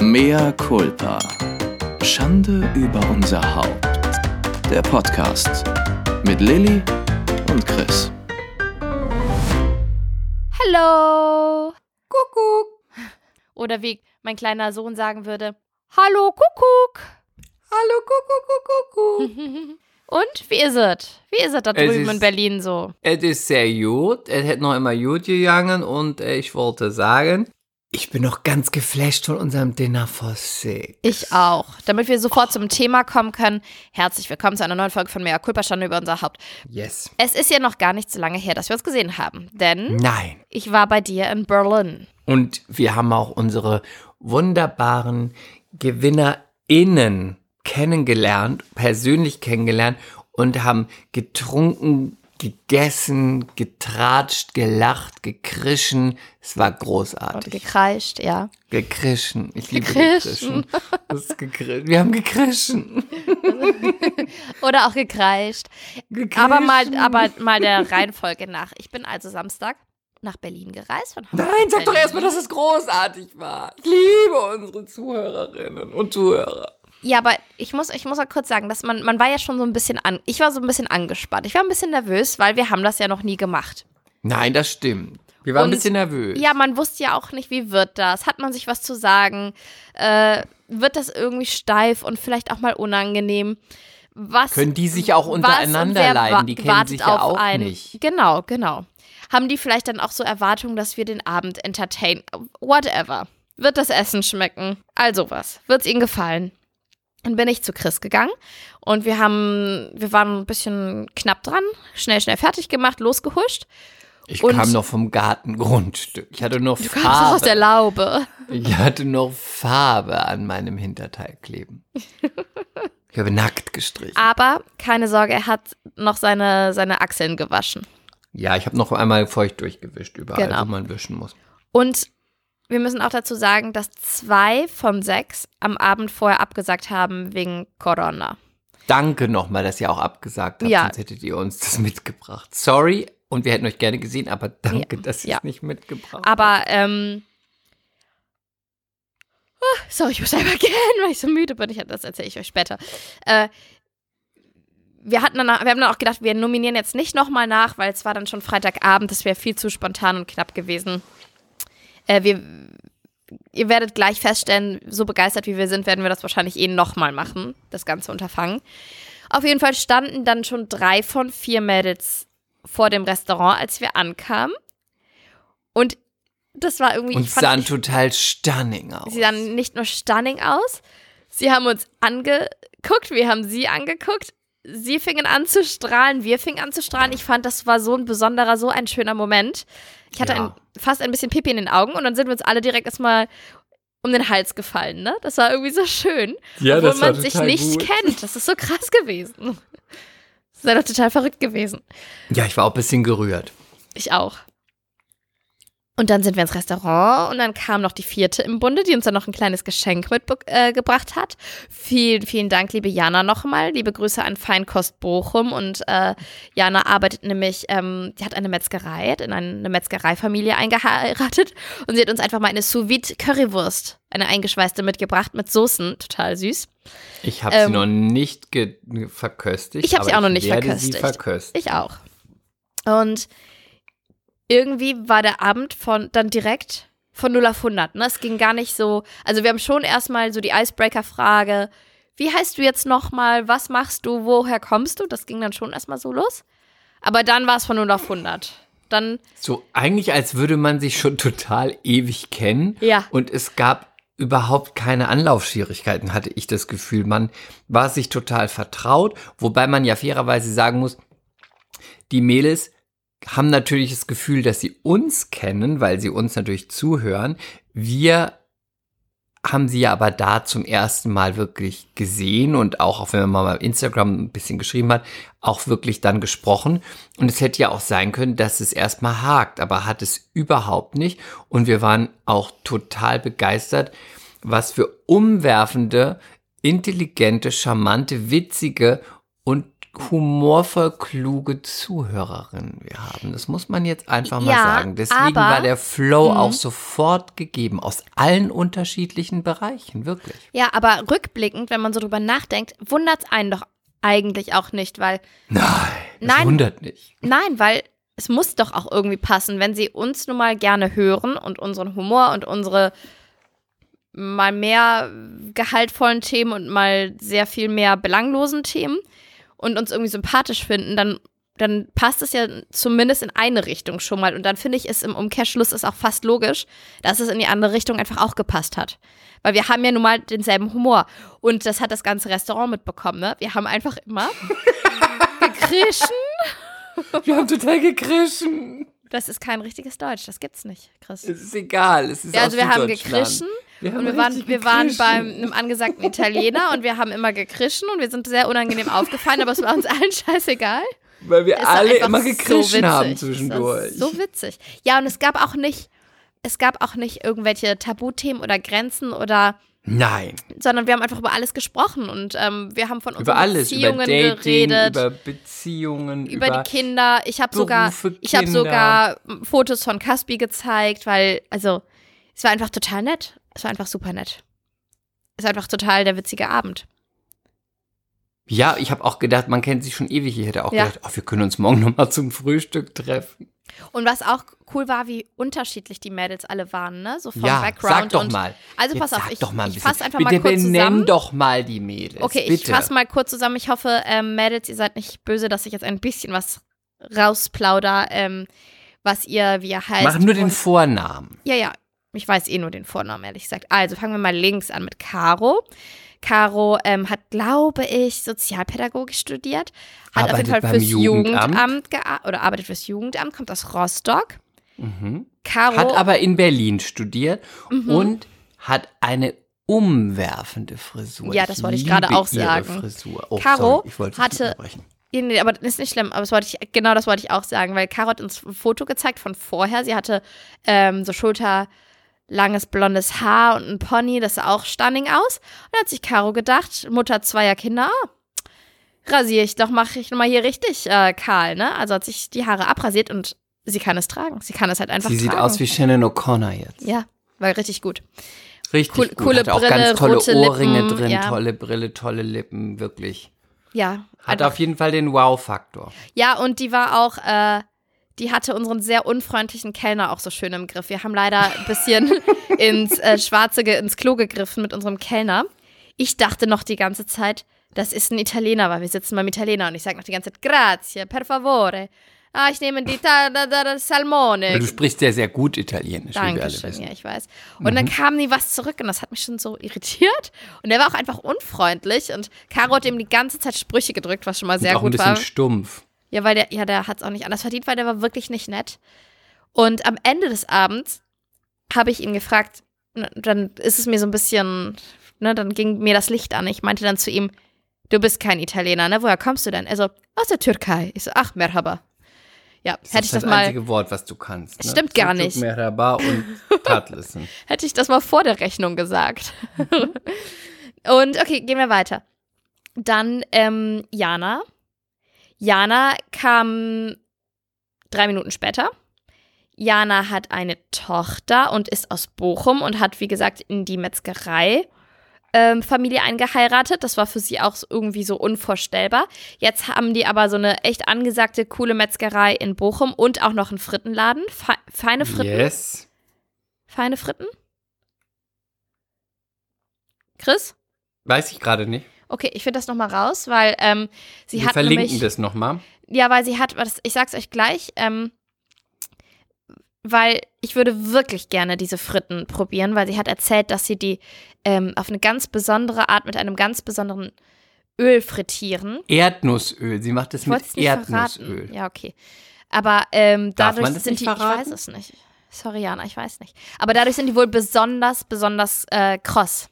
Mea culpa. Schande über unser Haupt. Der Podcast mit Lilly und Chris. Hallo. Kuckuck. Oder wie mein kleiner Sohn sagen würde, Hallo Kuckuck. Hallo, Kuckuck, Kuckuck, Kuckuck. Und wie ist es? Wie ist es da Es drüben in ist- Berlin so? es ist sehr gut. Es hat noch immer gut gegangen und ich wollte sagen, ich bin noch ganz geflasht von unserem Dinner for Six. Ich auch. Damit wir sofort zum Thema kommen können, herzlich willkommen zu einer neuen Folge von Mea Culpa Schande über unser Haupt. Yes. Es ist ja noch gar nicht so lange her, dass wir uns gesehen haben, denn Nein. ich war bei dir in Berlin. Und wir haben auch unsere wunderbaren GewinnerInnen kennengelernt, persönlich kennengelernt und haben getrunken, gegessen, getratscht, gelacht, gekrischen. Es war Und großartig. gekreischt, ja. Gekrischen. Ich liebe Gekrischen. Wir haben gekrischen. Oder auch gekreischt. gekrischen. Aber mal, aber mal der Reihenfolge nach. Ich bin also Samstag nach Berlin gereist. Von Hamburg Nein, sag doch erstmal, dass es großartig war. Ich liebe unsere Zuhörerinnen und Zuhörer. Ja, aber ich muss, ich muss mal kurz sagen, dass man, man war ja schon so ein bisschen an, ich war so ein bisschen angespannt. Ich war ein bisschen nervös, weil wir haben das ja noch nie gemacht. Nein, das stimmt. Wir waren Und- ein bisschen nervös. Ja, man wusste ja auch nicht, wie wird das? Hat man sich was zu sagen? Äh, wird das irgendwie steif und vielleicht auch mal unangenehm? Was Können die sich auch untereinander leiden? Die kennen sich ja auch einen? nicht. Genau, genau. Haben die vielleicht dann auch so Erwartungen, dass wir den Abend entertainen? Whatever. Wird das Essen schmecken? Also was. Wird es ihnen gefallen? Dann bin ich zu Chris gegangen und wir haben, wir waren ein bisschen knapp dran, schnell, schnell fertig gemacht, losgehuscht. Ich Und- kam noch vom Gartengrundstück. Ich hatte noch Du kamst doch aus der Farbe. Laube. Ich hatte noch Farbe an meinem Hinterteil kleben. Ich habe nackt gestrichen. Aber keine Sorge, er hat noch seine, seine Achseln gewaschen. Ja, ich habe noch einmal feucht durchgewischt, überall, Genau. wo man wischen muss. Und wir müssen auch dazu sagen, dass zwei von sechs am Abend vorher abgesagt haben wegen Corona. Danke nochmal, dass ihr auch abgesagt habt, Ja. sonst hättet ihr uns das mitgebracht. Sorry, und wir hätten euch gerne gesehen, aber danke, Ja, dass ihr ja. es nicht mitgebracht habt. Aber, ähm. ah, Sorry, ich muss einmal gehen, weil ich so müde bin. Ich, das erzähle ich euch später. Äh, wir, hatten dann, wir haben dann auch gedacht, wir nominieren jetzt nicht nochmal nach, weil es war dann schon Freitagabend. Das wäre viel zu spontan und knapp gewesen. Äh, wir, ihr werdet gleich feststellen, so begeistert wie wir sind, werden wir das wahrscheinlich eh nochmal machen, das ganze Unterfangen. Auf jeden Fall standen dann schon drei von vier Mädels vor dem Restaurant, als wir ankamen. Und das war irgendwie. Und sahen ich- total stunning aus. Sie sahen nicht nur stunning aus, sie haben uns angeguckt, wir haben sie angeguckt. Sie fingen an zu strahlen, wir fingen an zu strahlen. Ich fand, das war so ein besonderer, so ein schöner Moment. Ich hatte Ja. ein, fast ein bisschen Pipi in den Augen und dann sind wir uns alle direkt erstmal um den Hals gefallen, ne? Das war irgendwie so schön. Ja, obwohl das war man sich nicht gut. kennt. Das ist so krass gewesen. Das ist ja doch total verrückt gewesen. Ja, ich war auch ein bisschen gerührt. Ich auch. Und dann sind wir ins Restaurant und dann kam noch die vierte im Bunde, die uns dann noch ein kleines Geschenk mitgebracht äh, hat. Vielen, vielen Dank, liebe Jana, nochmal. Liebe Grüße an Feinkost Bochum. Und äh, Jana arbeitet nämlich, ähm, die hat eine Metzgerei, hat in eine Metzgereifamilie eingeheiratet. Und sie hat uns einfach mal eine sous Currywurst, eine eingeschweißte, mitgebracht mit Soßen. Total süß. Ich habe Ähm, sie noch nicht verköstigt. Ich habe sie auch noch nicht verköstigt. Sie verköstigen. Ich auch. Und irgendwie war der Abend von dann direkt von 0 auf 100. Ne? Es ging gar nicht so. Also, wir haben schon erstmal so die Icebreaker-Frage: Wie heißt du jetzt nochmal? Was machst du? Woher kommst du? Das ging dann schon erstmal so los. Aber dann war es von 0 auf 100. Dann, So eigentlich, als würde man sich schon total ewig kennen. Ja. Und es gab überhaupt keine Anlaufschwierigkeiten, hatte ich das Gefühl. Man war sich total vertraut, wobei man ja fairerweise sagen muss, die Mädels haben natürlich das Gefühl, dass sie uns kennen, weil sie uns natürlich zuhören. Wir haben sie ja aber da zum ersten Mal wirklich gesehen und auch, auch wenn man mal Instagram ein bisschen geschrieben hat, auch wirklich dann gesprochen. Und es hätte ja auch sein können, dass es erstmal hakt, aber hat es überhaupt nicht. Und wir waren auch total begeistert, was für umwerfende, intelligente, charmante, witzige humorvoll kluge Zuhörerinnen wir haben. Das muss man jetzt einfach mal Ja, sagen. Deswegen aber- war der Flow Mhm. auch sofort gegeben, aus allen unterschiedlichen Bereichen, wirklich. Ja, aber rückblickend, wenn man so drüber nachdenkt, wundert es einen doch eigentlich auch nicht, weil Nein, das Nein. wundert nicht. Nein, weil es muss doch auch irgendwie passen, wenn sie uns nun mal gerne hören und unseren Humor und unsere mal mehr gehaltvollen Themen und mal sehr viel mehr belanglosen Themen und uns irgendwie sympathisch finden, dann, dann passt es ja zumindest in eine Richtung schon mal. Und dann finde ich es im Umkehrschluss ist auch fast logisch, dass es in die andere Richtung einfach auch gepasst hat. Weil wir haben ja nun mal denselben Humor. Und das hat das ganze Restaurant mitbekommen, ne? Wir haben einfach immer gekrischen. Wir haben total gekrischen. Das ist kein richtiges Deutsch, das gibt's nicht, Chris. Es ist egal. Es ist Ja, also wir haben gekrischen Wir haben und wir waren, wir waren beim einem angesagten Italiener und wir haben immer gekrischen und wir sind sehr unangenehm aufgefallen, aber es war uns allen scheißegal. Weil wir alle immer so gekrischen haben witzig. zwischendurch. So witzig. Ja, und es gab auch nicht, es gab auch nicht irgendwelche Tabuthemen oder Grenzen oder, Nein. sondern wir haben einfach über alles gesprochen und ähm, wir haben von unseren Über alles, über Beziehungen Dating, geredet. über Beziehungen, über, über, die Kinder. Ich habe sogar, ich Kinder. sogar Fotos von Caspi gezeigt, weil, also, es war einfach total nett. Es war einfach super nett. Es war einfach total der witzige Abend. Ja, ich habe auch gedacht, man kennt sich schon ewig. Ich hätte auch Ja. gedacht, oh, wir können uns morgen nochmal zum Frühstück treffen. Und was auch cool war, wie unterschiedlich die Mädels alle waren, ne? So vom ja, Background sag doch und mal. Also Jetzt pass auf, ich, doch mal ein ich fasse einfach Bitte mal kurz zusammen. doch mal die Mädels. Okay, bitte. ich fasse mal kurz zusammen. Ich hoffe, ähm, Mädels, ihr seid nicht böse, dass ich jetzt ein bisschen was rausplauder, ähm, was ihr, wie ihr heißt. Mach nur den Vornamen. Ja, ja. Ich weiß eh nur den Vornamen, ehrlich gesagt. Also fangen wir mal links an mit Caro. Caro ähm, hat, glaube ich, Sozialpädagogik studiert. Hat auf Arbeitet jeden Fall fürs Jugendamt. Jugendamt, oder arbeitet fürs Jugendamt, kommt aus Rostock. Mhm. Caro. Hat aber in Berlin studiert Mhm. und hat eine umwerfende Frisur. Ja, das wollte ich gerade auch sagen. Frisur. Oh, Caro sorry, ich wollte dich hatte-. Ja, nee, aber das ist nicht schlimm. Aber das wollte ich, genau das wollte ich auch sagen, weil Caro hat uns ein Foto gezeigt von vorher. Sie hatte ähm, so schulterlanges blondes Haar und ein Pony, das sah auch stunning aus. Und da hat sich Caro gedacht, Mutter zweier Kinder, ah, rasiere ich doch, mache ich nochmal hier richtig äh, kahl, ne? Also hat sich die Haare abrasiert und sie kann es tragen. Sie kann es halt einfach Sie sieht tragen. aus wie Shannon O'Connor jetzt. Ja, war richtig gut. Richtig Cool- gut. coole Hat auch Brille, ganz tolle rote Ohrringe Lippen, drin, ja. tolle Brille, tolle Lippen, wirklich. Ja. Hat einfach- auf jeden Fall den Wow-Faktor. Ja, und die war auch, äh, die hatte unseren sehr unfreundlichen Kellner auch so schön im Griff. Wir haben leider ein bisschen ins äh, Schwarze, ins Klo gegriffen mit unserem Kellner. Ich dachte noch die ganze Zeit, das ist ein Italiener, weil wir sitzen beim Italiener und ich sage noch die ganze Zeit, grazie, per favore. Ah, ich nehme die ta da, da, da, Salmone. Du sprichst ja sehr gut Italienisch, wie wir alle Dankeschön, wissen. ja, ich weiß. Und dann Mhm. kam nie was zurück und das hat mich schon so irritiert. Und er war auch einfach unfreundlich und Caro hat ihm die ganze Zeit Sprüche gedrückt, was schon mal sehr Und auch ein gut bisschen war. stumpf. Ja, weil der, ja, der hat es auch nicht anders verdient, weil der war wirklich nicht nett. Und am Ende des Abends habe ich ihn gefragt, dann ist es mir so ein bisschen, ne, dann ging mir das Licht an. Ich meinte dann zu ihm, du bist kein Italiener, ne? Woher kommst du denn? Er so, aus der Türkei. Ich so, ach, merhaba. Ja, Das hätte ich das das mal, einzige Wort, was du kannst. Ne? Stimmt gar nicht. Merhaba und Tatlissen. hätte ich das mal vor der Rechnung gesagt. Und okay, gehen wir weiter. Dann ähm, Jana. Jana kam drei Minuten später. Jana hat eine Tochter und ist aus Bochum und hat, wie gesagt, in die Metzgerei ähm, Familie eingeheiratet. Das war für sie auch irgendwie so unvorstellbar. Jetzt haben die aber so eine echt angesagte, coole Metzgerei in Bochum und auch noch einen Frittenladen. Fe feine Fritten. Yes. Feine Fritten? Chris? Weiß ich gerade nicht. Okay, ich finde das nochmal raus, weil ähm, sie Wir hat verlinken nämlich, das nochmal. Ja, weil sie hat, was, ich sag's euch gleich, ähm, weil ich würde wirklich gerne diese Fritten probieren, weil sie hat erzählt, dass sie die ähm, auf eine ganz besondere Art mit einem ganz besonderen Öl frittieren. Erdnussöl. Sie macht es Ich mit Erdnussöl. verraten. Ja, okay. Aber ähm, Darf dadurch man das sind nicht die, ich verraten? weiß es nicht. Sorry, Jana, ich weiß nicht. Aber dadurch sind die wohl besonders, besonders äh, kross.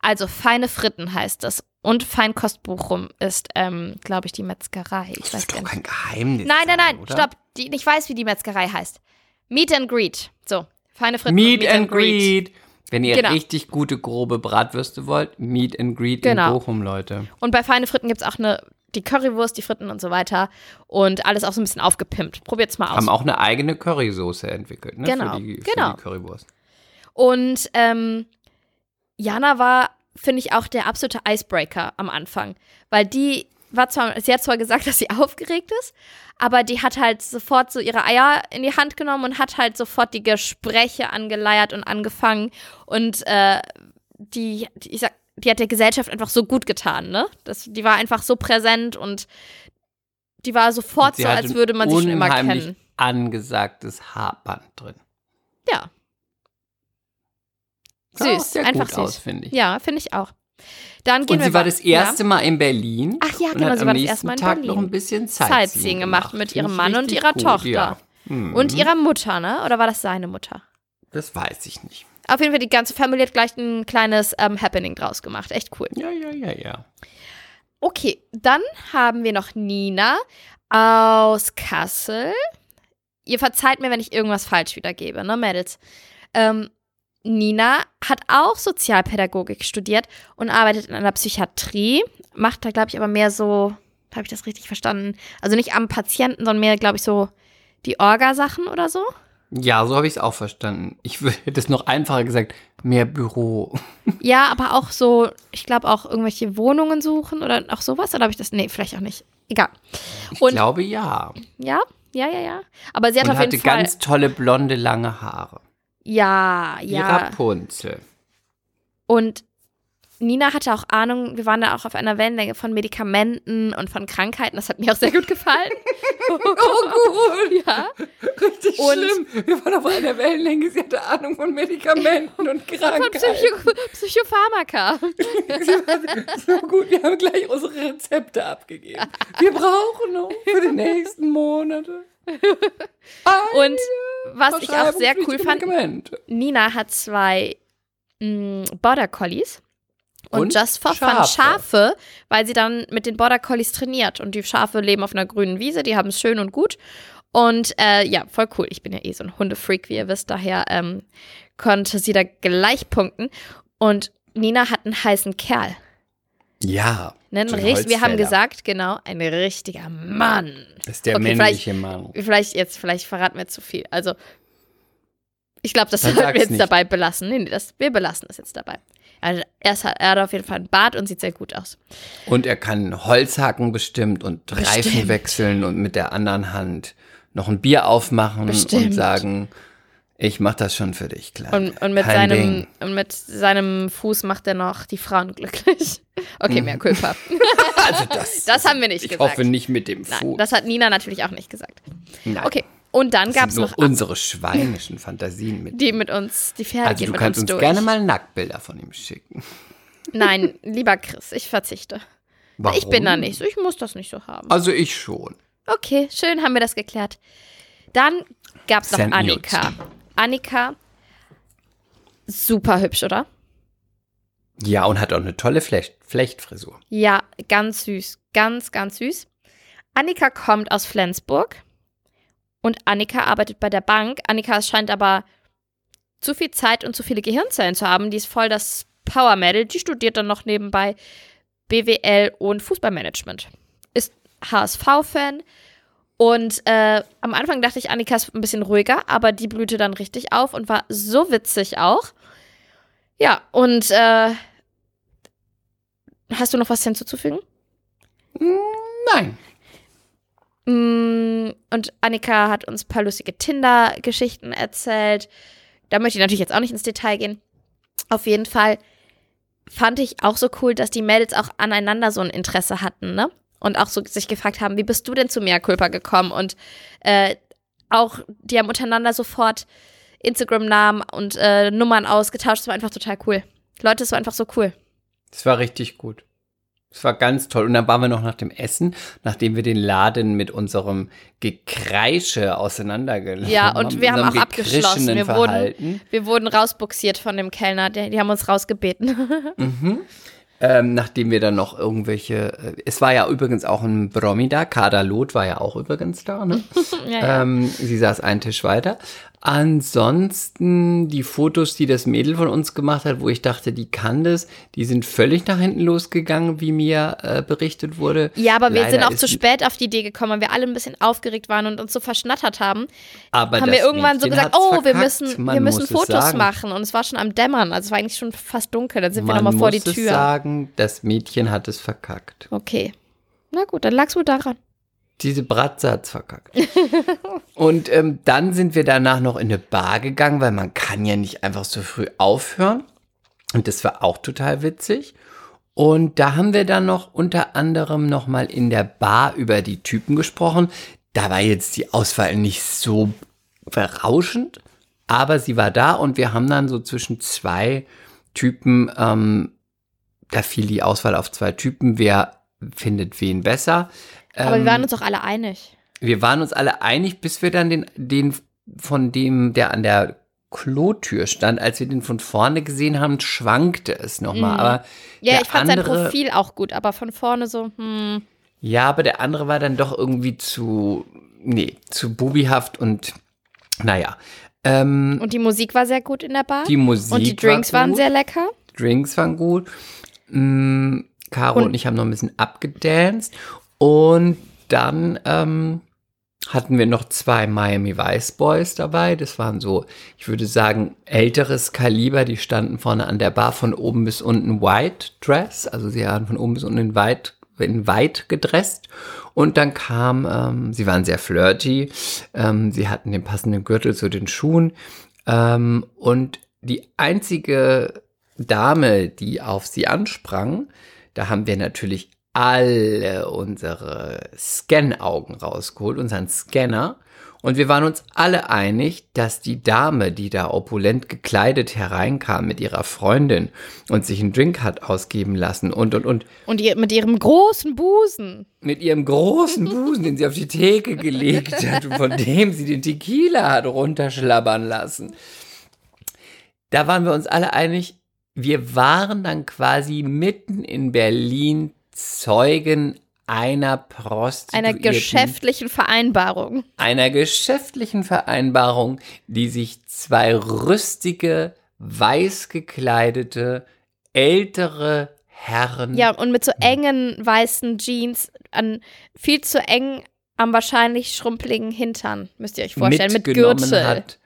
Also feine Fritten heißt es. Und Feinkost Bochum ist, ähm, glaube ich, die Metzgerei. Ich Das weiß ist doch kein Geheimnis. Nein, nein, nein, oder? stopp. Die, ich weiß, wie die Metzgerei heißt. Meet and Greet. So, feine Fritten. Meet, und and greet. Wenn ihr Genau. richtig gute, grobe Bratwürste wollt, Meet and Greet Genau. in Bochum, Leute. Und bei feine Fritten gibt es auch eine die Currywurst, die Fritten und so weiter. Und alles auch so ein bisschen aufgepimpt. Probiert's mal aus. Haben auch eine eigene Currysoße entwickelt, ne? Genau, Für die, genau. Für die Currywurst. Und ähm, Jana war, finde ich, auch der absolute Icebreaker am Anfang. Weil die war zwar, sie hat zwar gesagt, dass sie aufgeregt ist, aber die hat halt sofort so ihre Eier in die Hand genommen und hat halt sofort die Gespräche angeleiert und angefangen. Und äh, die, die, ich sag, die hat der Gesellschaft einfach so gut getan, ne? Das, die war einfach so präsent und die war sofort so, als würde man sie schon immer kennen. angesagtes Haarband drin. Ja. Süß, sehr einfach süß. aus, ich. Ja, finde ich auch. Dann gehen Und wir sie war wa- das erste Mal in Berlin. Ach ja, genau, sie war das erste Mal in Tag Berlin. noch ein bisschen Sightseeing Sightseeing, gemacht mit ihrem Mann und ihrer gut, Tochter. Ja. Mhm. Und ihrer Mutter, ne? Oder war das seine Mutter? Das weiß ich nicht. Auf jeden Fall, die ganze Familie hat gleich ein kleines ähm, Happening draus gemacht. Echt cool. Ja, ja, ja, ja. Okay, dann haben wir noch Nina aus Kassel. Ihr verzeiht mir, wenn ich irgendwas falsch wiedergebe, ne, Mädels? Ähm, Nina hat auch Sozialpädagogik studiert und arbeitet in einer Psychiatrie. Macht da, glaube ich, aber mehr so, habe ich das richtig verstanden? Also nicht am Patienten, sondern mehr, glaube ich, so die Orga-Sachen oder so. Ja, so habe ich es auch verstanden. Ich hätte es noch einfacher gesagt, mehr Büro. Ja, aber auch so, ich glaube auch irgendwelche Wohnungen suchen oder auch sowas. Oder habe ich das? Nee, vielleicht auch nicht. Egal. Ich Und glaube ja. ja, ja, ja, ja. Aber sie hat Und auf hatte jeden Fall. ganz tolle blonde lange Haare. Ja, Wie ja. Rapunzel. Und Nina hatte auch Ahnung, wir waren da auch auf einer Wellenlänge von Medikamenten und von Krankheiten. Das hat mir auch sehr gut gefallen. oh, gut. Ja. Richtig Und- schlimm. Wir waren auf einer Wellenlänge. Sie hatte Ahnung von Medikamenten und Von Krankheiten. Psycho Psychopharmaka. So gut, wir haben gleich unsere Rezepte abgegeben. Wir brauchen noch für die nächsten Monate. Und was ich auch sehr cool fand. Nina hat zwei mh, Border Collies. Und, Und Just for Fun Schafe. Schafe, weil sie dann mit den Border Collies trainiert. Und die Schafe leben auf einer grünen Wiese, die haben es schön und gut. Und äh, ja, voll cool. Ich bin ja eh so ein Hundefreak, wie ihr wisst. Daher ähm, konnte sie da gleich punkten. Und Nina hat einen heißen Kerl. Ja. Ne? Ein so ein richt- wir haben gesagt, genau, ein richtiger Mann. Das ist der Okay, männliche Mann. Vielleicht jetzt, vielleicht verraten wir zu viel. Also, ich glaube, das sollten wir jetzt nicht. dabei belassen. Nee, nee, das, wir belassen das jetzt dabei. Also, er, ist, er hat auf jeden Fall einen Bart und sieht sehr gut aus. Und er kann Holz hacken bestimmt und Reifen Bestimmt. wechseln und mit der anderen Hand noch ein Bier aufmachen Bestimmt. und sagen, ich mach das schon für dich, klar. Und, und, mit Kein seinem, Ding. und mit seinem Fuß macht er noch die Frauen glücklich. Okay, mehr Culpa. Also das, Das haben wir nicht ich gesagt. hoffe nicht mit dem Fuß. Nein, das hat Nina natürlich auch nicht gesagt. Nein. Okay, und dann gab es noch unsere schweinischen Fantasien mit. die mit uns, die Pferde Also gehen du mit kannst uns uns durch. gerne mal Nacktbilder von ihm schicken. Nein, lieber Chris, ich verzichte. Warum? Ich bin da nicht so, ich muss das nicht so haben. Also ich schon. Okay, schön haben wir das geklärt. Dann gab es noch Annika. Annika, super hübsch, oder? Ja, und hat auch eine tolle Flecht Flechtfrisur. Ja, ganz süß. Ganz, ganz süß. Annika kommt aus Flensburg und Annika arbeitet bei der Bank. Annika scheint aber zu viel Zeit und zu viele Gehirnzellen zu haben. Die ist voll das Power-Mädel. Die studiert dann noch nebenbei BWL und Fußballmanagement. Ist HSV-Fan. Und äh, am Anfang dachte ich, Annika ist ein bisschen ruhiger, aber die blühte dann richtig auf und war so witzig auch. Ja, und äh, hast du noch was hinzuzufügen? Nein. Mm, Und Annika hat uns ein paar lustige Tinder-Geschichten erzählt. Da möchte ich natürlich jetzt auch nicht ins Detail gehen. Auf jeden Fall fand ich auch so cool, dass die Mädels auch aneinander so ein Interesse hatten, ne? Und auch so sich gefragt haben, wie bist du denn zu Mea Culpa gekommen? Und äh, auch, die haben untereinander sofort Instagram-Namen und äh, Nummern ausgetauscht. Das war einfach total cool. Leute, es war einfach so cool. Es war richtig gut. Es war ganz toll. Und dann waren wir noch nach dem Essen, nachdem wir den Laden mit unserem Gekreische auseinandergelassen Ja, und wir haben auch abgeschlossen. Wir wurden, wir wurden rausbuxiert von dem Kellner. Die, die haben uns rausgebeten. Ähm, nachdem wir dann noch irgendwelche, äh, es war ja übrigens auch ein Promi da, Kader Loth war ja auch übrigens da, ne? ja, ja. Ähm, sie saß einen Tisch weiter. Ansonsten die Fotos, die das Mädel von uns gemacht hat, wo ich dachte, die kann das, die sind völlig nach hinten losgegangen, wie mir äh, berichtet wurde. Ja, aber wir Leider sind auch zu spät auf die Idee gekommen, weil wir alle ein bisschen aufgeregt waren und uns so verschnattert haben. Aber haben wir irgendwann so Mädchen gesagt, hat's oh, wir müssen, Man wir müssen muss Fotos machen. Und es war schon am Dämmern, also es war eigentlich schon fast dunkel. Dann sind wir Man nochmal vor muss die Tür. sagen, das Mädchen hat es verkackt. Okay. Na gut, dann lag's wohl daran. Diese Bratze hat's verkackt. und ähm, dann sind wir danach noch in eine Bar gegangen, weil man kann ja nicht einfach so früh aufhören. Und das war auch total witzig. Und da haben wir dann noch unter anderem noch mal in der Bar über die Typen gesprochen. Da war jetzt die Auswahl nicht so berauschend, aber sie war da und wir haben dann so zwischen zwei Typen, ähm, da fiel die Auswahl auf zwei Typen, wer findet wen besser. Aber Ähm, wir waren uns auch alle einig. wir waren uns alle einig, bis wir dann den, den von dem, der an der Klotür stand, als wir den von vorne gesehen haben, schwankte es nochmal. Mhm. Aber Ja, ich fand sein andere- Profil auch gut, aber von vorne so, hm. Ja, aber der andere war dann doch irgendwie zu, nee, zu bubihaft und naja. Ähm, Und die Musik war sehr gut in der Bar. die Musik und die Drinks war waren sehr lecker. Drinks waren gut. Mm, Caro und, Und- ich haben noch ein bisschen abgedanced. Und dann ähm, hatten wir noch zwei Miami Vice Boys dabei. Das waren so, ich würde sagen, älteres Kaliber. Die standen vorne an der Bar von oben bis unten White Dress. Also sie waren von oben bis unten in White, in White gedresst. Und dann kam, ähm, sie waren sehr flirty. Ähm, sie hatten den passenden Gürtel zu den Schuhen. Ähm, und die einzige Dame, die auf sie ansprang, da haben wir natürlich alle unsere Scan-Augen rausgeholt, unseren Scanner. Und wir waren uns alle einig, dass die Dame, die da opulent gekleidet hereinkam mit ihrer Freundin und sich einen Drink hat ausgeben lassen und, und, und Und ihr, mit ihrem großen Busen. mit ihrem großen Busen, den sie auf die Theke gelegt hat und von dem sie den Tequila hat runterschlabbern lassen. Da waren wir uns alle einig, wir waren dann quasi mitten in Berlin Zeugen einer Prostituierten, Einer geschäftlichen Vereinbarung. einer geschäftlichen Vereinbarung, die sich zwei rüstige, weiß gekleidete, ältere Herren Ja, und mit so engen weißen Jeans, an viel zu eng am wahrscheinlich schrumpeligen Hintern, müsst ihr euch vorstellen, mit Gürtel. hat.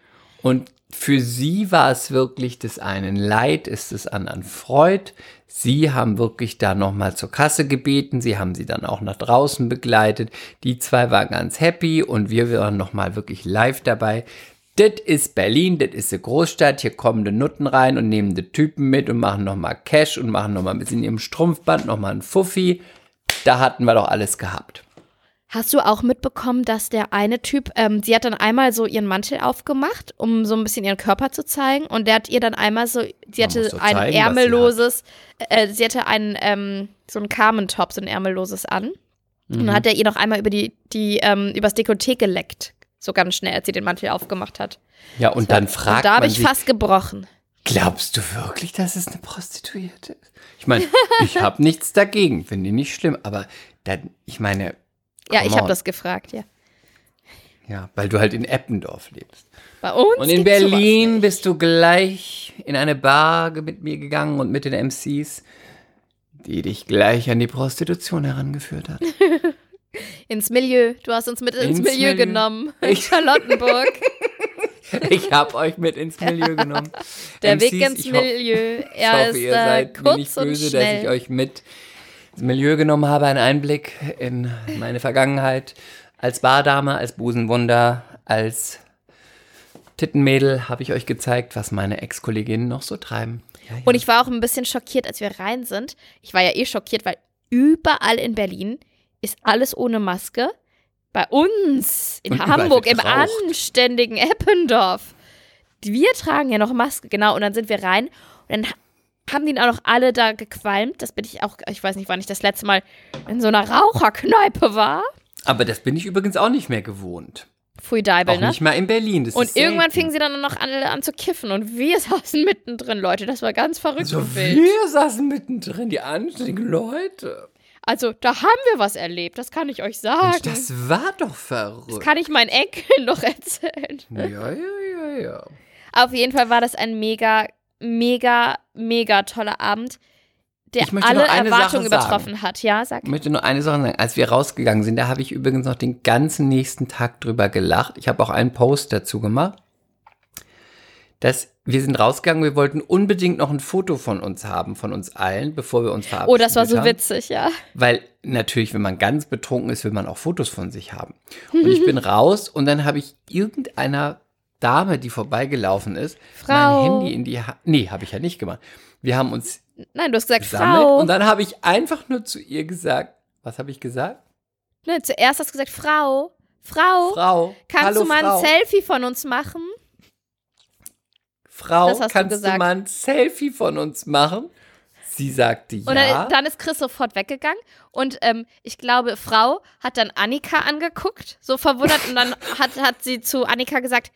Und für sie war es wirklich des einen Leid, ist des anderen Freud. Sie haben wirklich da nochmal zur Kasse gebeten. Sie haben sie dann auch nach draußen begleitet. Die zwei waren ganz happy und wir waren nochmal wirklich live dabei. Das ist Berlin, das ist eine Großstadt. Hier kommen die Nutten rein und nehmen die Typen mit und machen nochmal Cash und machen nochmal ein bisschen ihrem Strumpfband, nochmal ein Fuffi. Da hatten wir doch alles gehabt. Hast du auch mitbekommen, dass der eine Typ, ähm, sie hat dann einmal so ihren Mantel aufgemacht, um so ein bisschen ihren Körper zu zeigen. Und der hat ihr dann einmal so, sie Man hatte ein zeigen, was sie ärmelloses, äh, sie hatte ein, ähm, so ein Carmen-Top, so ein ärmelloses an. Und Mhm. dann hat er ihr noch einmal über die, die, ähm, übers Dekolleté geleckt. So ganz schnell, als sie den Mantel aufgemacht hat. Ja, und dann fragt Und da habe ich sich, fast gebrochen. Glaubst du wirklich, dass es eine Prostituierte ist? Ich meine, ich habe nichts dagegen, finde ich nicht schlimm, aber dann, ich meine, Ja, come ich habe das gefragt, ja. Ja, weil du halt in Eppendorf lebst. Bei uns Und in Berlin nicht. bist du gleich in eine Bar mit mir gegangen und mit den MCs, die dich gleich an die Prostitution herangeführt hat. Ins Milieu. Du hast uns mit ins, Ins Milieu, Milieu. genommen. In Ich- Charlottenburg. Ich habe euch mit ins Milieu genommen. Der MCs, Weg ins Milieu. Ich Er hoffe, ist ihr äh, seid mir nicht kurz und böse, dass ich schnell. euch mit ins Milieu genommen habe. Einen Einblick in meine Vergangenheit als Bardame, als Busenwunder, als Tittenmädel habe ich euch gezeigt, was meine Ex-Kolleginnen noch so treiben. Ja, ja. Und ich war auch ein bisschen schockiert, als wir rein sind. Ich war ja eh schockiert, weil überall in Berlin ist alles ohne Maske. Bei uns in Und Hamburg, im anständigen Eppendorf. Wir tragen ja noch Maske, genau. Und dann sind wir rein und dann haben die auch noch alle da gequalmt. Das bin ich auch, ich weiß nicht, wann ich das letzte Mal in so einer Raucherkneipe war. Aber das bin ich übrigens auch nicht mehr gewohnt. Pfui Deibel, Auch ne? nicht mal in Berlin. Das Und irgendwann fingen sie dann noch alle an zu kiffen und wir saßen mittendrin, Leute. Das war ganz verrückt So, und wild. wir saßen mittendrin, die anständigen Leute. Also, da haben wir was erlebt, das kann ich euch sagen. Mensch, das war doch verrückt. Das kann ich meinen Enkeln noch erzählen. ja, ja, ja, ja. Auf jeden Fall war das ein mega, mega, mega toller Abend, der alle Erwartungen übertroffen hat. Ja, sag. Ich möchte nur eine Sache sagen. Als wir rausgegangen sind, da habe ich übrigens noch den ganzen nächsten Tag drüber gelacht. Ich habe auch einen Post dazu gemacht. Dass wir sind rausgegangen, wir wollten unbedingt noch ein Foto von uns haben, von uns allen, bevor wir uns verabschieden. Oh, das war so witzig, ja. Weil natürlich, wenn man ganz betrunken ist, will man auch Fotos von sich haben. Und ich bin raus und dann habe ich irgendeiner Dame, die vorbeigelaufen ist, Frau. mein Handy in die Hand. Nee, habe ich ja nicht gemacht. Wir haben uns Nein, du hast gesagt, gesammelt Frau. und dann habe ich einfach nur zu ihr gesagt, was habe ich gesagt? ne, zuerst hast du gesagt, Frau, Frau, Frau, kannst hallo du mal Frau, ein Selfie von uns machen? Frau, du kannst du gesagt. mal ein Selfie von uns machen? Sie sagte ja. Und dann, dann ist Chris sofort weggegangen. Und ähm, ich glaube, Frau hat dann Annika angeguckt, so verwundert. und dann hat, hat sie zu Annika gesagt,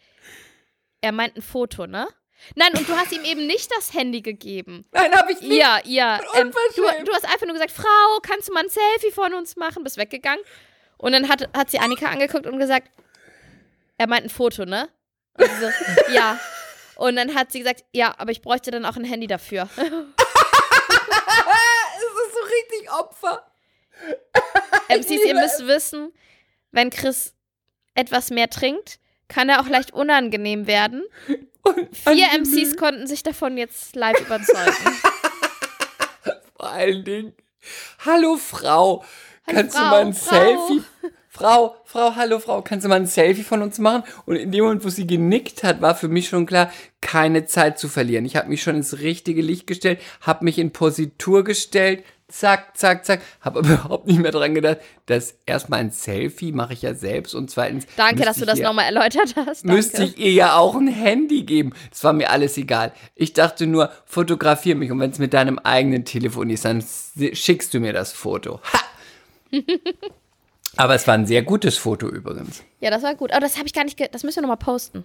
er meint ein Foto, ne? Nein, und du hast ihm eben nicht das Handy gegeben. Nein, habe ich nicht. Ja, ja. Ähm, du, du hast einfach nur gesagt, Frau, kannst du mal ein Selfie von uns machen? Bist weggegangen. Und dann hat, hat sie Annika angeguckt und gesagt, er meint ein Foto, ne? Und sie so, ja. Und dann hat sie gesagt, ja, aber ich bräuchte dann auch ein Handy dafür. Es ist so richtig Opfer. MCs, ihr liebe müsst wissen, wenn Chris etwas mehr trinkt, kann er auch leicht unangenehm werden. Und Vier MCs konnten sich davon jetzt live überzeugen. Vor allen Dingen. Hallo Frau, kannst du Frau, mal ein Frau. Selfie? Frau, Frau, hallo Frau, kannst du mal ein Selfie von uns machen? Und in dem Moment, wo sie genickt hat, war für mich schon klar, keine Zeit zu verlieren. Ich habe mich schon ins richtige Licht gestellt, habe mich in Positur gestellt, zack, zack, zack, habe überhaupt nicht mehr dran gedacht, dass erstmal ein Selfie mache ich ja selbst und zweitens Danke, dass du das nochmal erläutert hast. Danke. müsste ich ihr ja auch ein Handy geben. Das war mir alles egal. Ich dachte nur, fotografier mich und wenn es mit deinem eigenen Telefon ist, dann schickst du mir das Foto. Ha! Aber es war ein sehr gutes Foto übrigens. Ja, das war gut. Aber das habe ich gar nicht, ge das müssen wir nochmal posten.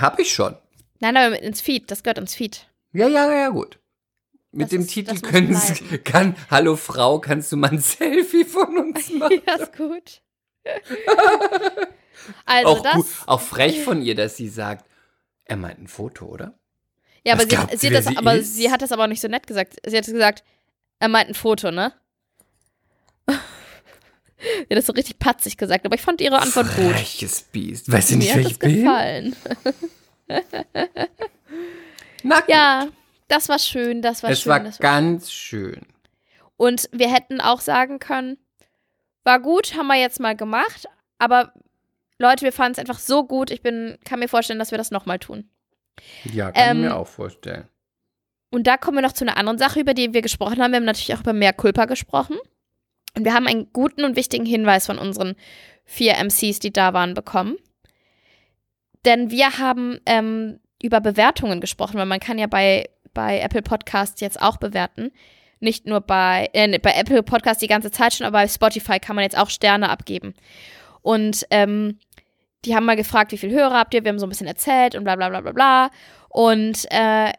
Hab ich schon. Nein, aber ins Feed, das gehört ins Feed. Ja, ja, ja, gut. Mit Das dem ist- Titel können kann, Hallo Frau, kannst du mal ein Selfie von uns machen? Ja, ist gut. also auch, das. gut, auch frech von ihr, dass sie sagt, er meint ein Foto, oder? Ja, aber, sie, glaubt sie, das, sie aber sie hat das aber auch nicht so nett gesagt. Sie hat gesagt, er meint ein Foto, ne? Hat das so richtig patzig gesagt, aber ich fand ihre Antwort gut. Freches Biest. Weißt du nicht, Mir hat ich das bin? gefallen. Na, gut. Ja, das war schön, das war es schön. war das war ganz schön. Und wir hätten auch sagen können, war gut, haben wir jetzt mal gemacht, aber Leute, wir fanden es einfach so gut, ich bin, kann mir vorstellen, dass wir das nochmal tun. Ja, kann Ähm, ich mir auch vorstellen. Und da kommen wir noch zu einer anderen Sache, über die wir gesprochen haben. Wir haben natürlich auch über mehr Culpa gesprochen. Und wir haben einen guten und wichtigen Hinweis von unseren vier MCs, die da waren, bekommen. Denn wir haben ähm, über Bewertungen gesprochen, weil man kann ja bei, bei Apple Podcasts jetzt auch bewerten. Nicht nur bei, äh, bei Apple Podcasts die ganze Zeit schon, aber bei Spotify kann man jetzt auch Sterne abgeben. Und ähm, die haben mal gefragt, wie viele Hörer habt ihr? Wir haben so ein bisschen erzählt und bla bla bla bla bla. Und äh,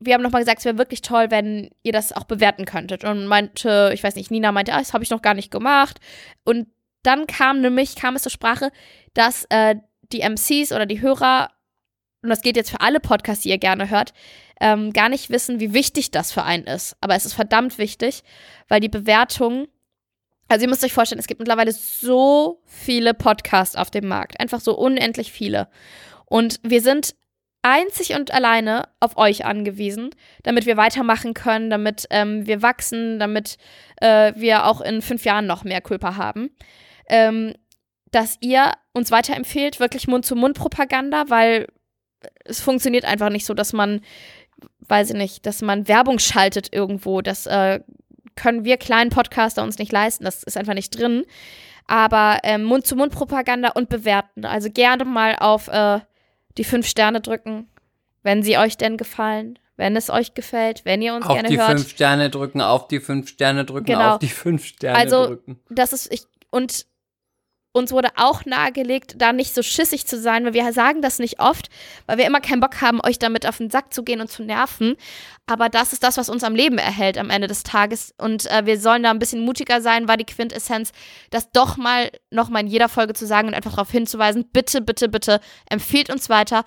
wir haben nochmal gesagt, es wäre wirklich toll, wenn ihr das auch bewerten könntet. Und meinte, ich weiß nicht, Nina meinte, ah, das habe ich noch gar nicht gemacht. Und dann kam nämlich, kam es zur Sprache, dass äh, die MCs oder die Hörer, und das geht jetzt für alle Podcasts, die ihr gerne hört, ähm, gar nicht wissen, wie wichtig das für einen ist. Aber es ist verdammt wichtig, weil die Bewertung, also ihr müsst euch vorstellen, es gibt mittlerweile so viele Podcasts auf dem Markt. Einfach so unendlich viele. Und wir sind einzig und alleine auf euch angewiesen, damit wir weitermachen können, damit ähm, wir wachsen, damit äh, wir auch in fünf Jahren noch mehr Kulpa haben. Ähm, dass ihr uns weiterempfehlt, wirklich Mund-zu-Mund-Propaganda, weil es funktioniert einfach nicht so, dass man, weiß ich nicht, dass man Werbung schaltet irgendwo. Das äh, können wir kleinen Podcaster uns nicht leisten. Das ist einfach nicht drin. Aber ähm, Mund-zu-Mund-Propaganda und bewerten. Also gerne mal auf äh, die fünf Sterne drücken, wenn sie euch denn gefallen, wenn es euch gefällt, wenn ihr uns Auf gerne die hört. fünf Sterne drücken, auf die fünf Sterne drücken, Genau. auf die fünf Sterne Also, drücken. Das ist ich und uns wurde auch nahegelegt, da nicht so schissig zu sein, weil wir sagen das nicht oft, weil wir immer keinen Bock haben, euch damit auf den Sack zu gehen und zu nerven. Aber das ist das, was uns am Leben erhält am Ende des Tages. Und äh, wir sollen da ein bisschen mutiger sein, war die Quintessenz, das doch mal nochmal in jeder Folge zu sagen und einfach darauf hinzuweisen, bitte, bitte, bitte, empfiehlt uns weiter,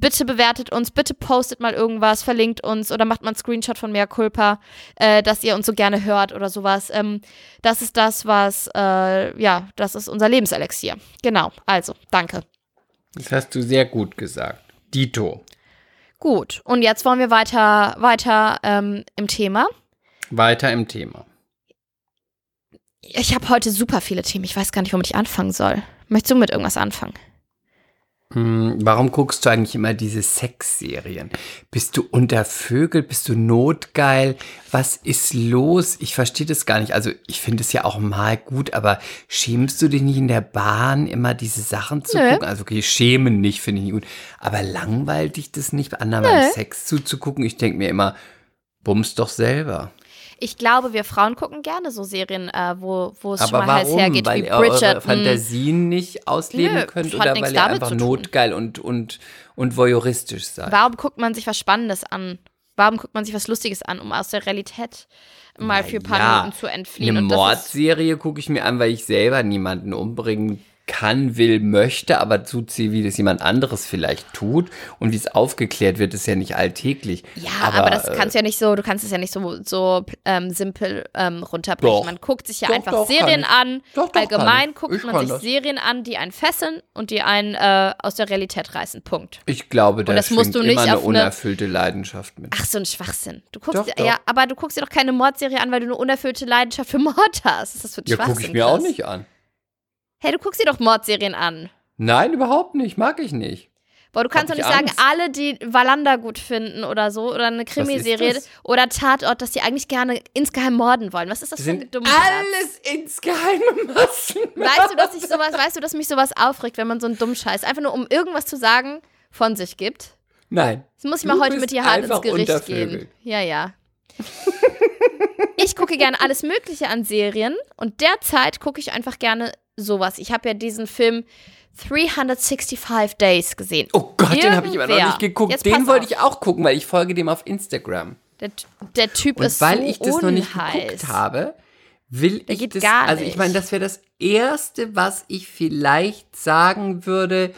bitte bewertet uns, bitte postet mal irgendwas, verlinkt uns oder macht mal einen Screenshot von Mea Culpa, äh, dass ihr uns so gerne hört oder sowas. Ähm, das ist das, was, äh, ja, das ist unser Lebenselixier. Genau, also, danke. Das hast du sehr gut gesagt. Dito. Gut, und jetzt wollen wir weiter, weiter ähm, im Thema. Weiter im Thema. Ich habe heute super viele Themen. Ich weiß gar nicht, womit ich anfangen soll. Möchtest du mit irgendwas anfangen? Hm, warum guckst du eigentlich immer diese Sexserien? Bist du unter Vögel? Bist du notgeil? Was ist los? Ich verstehe das gar nicht. Also ich finde es ja auch mal gut, aber schämst du dich nicht in der Bahn immer diese Sachen zu Nö. gucken? Also okay, schämen nicht, finde ich nicht gut. Aber langweilt dich das nicht, anderen beim Sex zuzugucken? Ich denke mir immer, bums doch selber. Ich glaube, wir Frauen gucken gerne so Serien, äh, wo, wo es schon mal heiß hergeht, weil wie eure Bridgerton. Fantasien nicht ausleben Nö, könnt oder weil ihr einfach notgeil und, und, und voyeuristisch seid? Warum guckt man sich was Spannendes an? Warum guckt man sich was Lustiges an, um aus der Realität mal für ein paar ja, Minuten zu entfliehen? Eine Mordserie gucke ich mir an, weil ich selber niemanden umbringen kann, will, möchte, aber zusehe, wie das jemand anderes vielleicht tut und wie es aufgeklärt wird, ist ja nicht alltäglich. ja, aber, das äh, kannst du ja nicht so, du kannst es ja nicht so, so ähm, simpel ähm, runterbrechen. Doch. Man guckt sich ja Doch, einfach doch, Serien an. Doch, doch, kann Allgemein guckt man sich das. Serien an, die einen fesseln und die einen äh, aus der Realität reißen. Punkt. Ich glaube, da das musst du nicht immer eine unerfüllte Leidenschaft mit. Ach, so ein Schwachsinn. Du guckst ja, aber du guckst dir doch keine Mordserie an, weil du eine unerfüllte Leidenschaft für Mord hast. Das ist das für ein ja, Schwachsinn. gucke ich mir auch Chris. nicht an. Hey, du guckst dir doch Mordserien an. Nein, überhaupt nicht. Mag ich nicht. Boah, du kannst Hab doch nicht ich sagen, Angst? alle, die Wallander gut finden oder so, oder eine Krimiserie das? oder Tatort, dass die eigentlich gerne insgeheim morden wollen. Was ist das Das für ein sind dummer alles insgeheime Massen. Weißt du, dass ich sowas, weißt du, dass mich sowas aufregt, wenn man so einen dummen Scheiß einfach nur um irgendwas zu sagen von sich gibt? Nein. Jetzt muss ich mal heute mit dir hart ins Gericht gehen. Ja, ja. ich gucke gerne alles Mögliche an Serien und derzeit gucke ich einfach gerne sowas. Ich habe ja diesen Film 365 Days gesehen. Oh Gott, den habe ich immer noch Irgendwer- nicht geguckt. Jetzt Den wollte auf. ich auch gucken, weil ich folge dem auf Instagram. Der, der Typ Und ist weil so ich das noch nicht unheiß. geguckt habe, will Der ich das. also ich meine, das wäre das erste, was ich vielleicht sagen würde.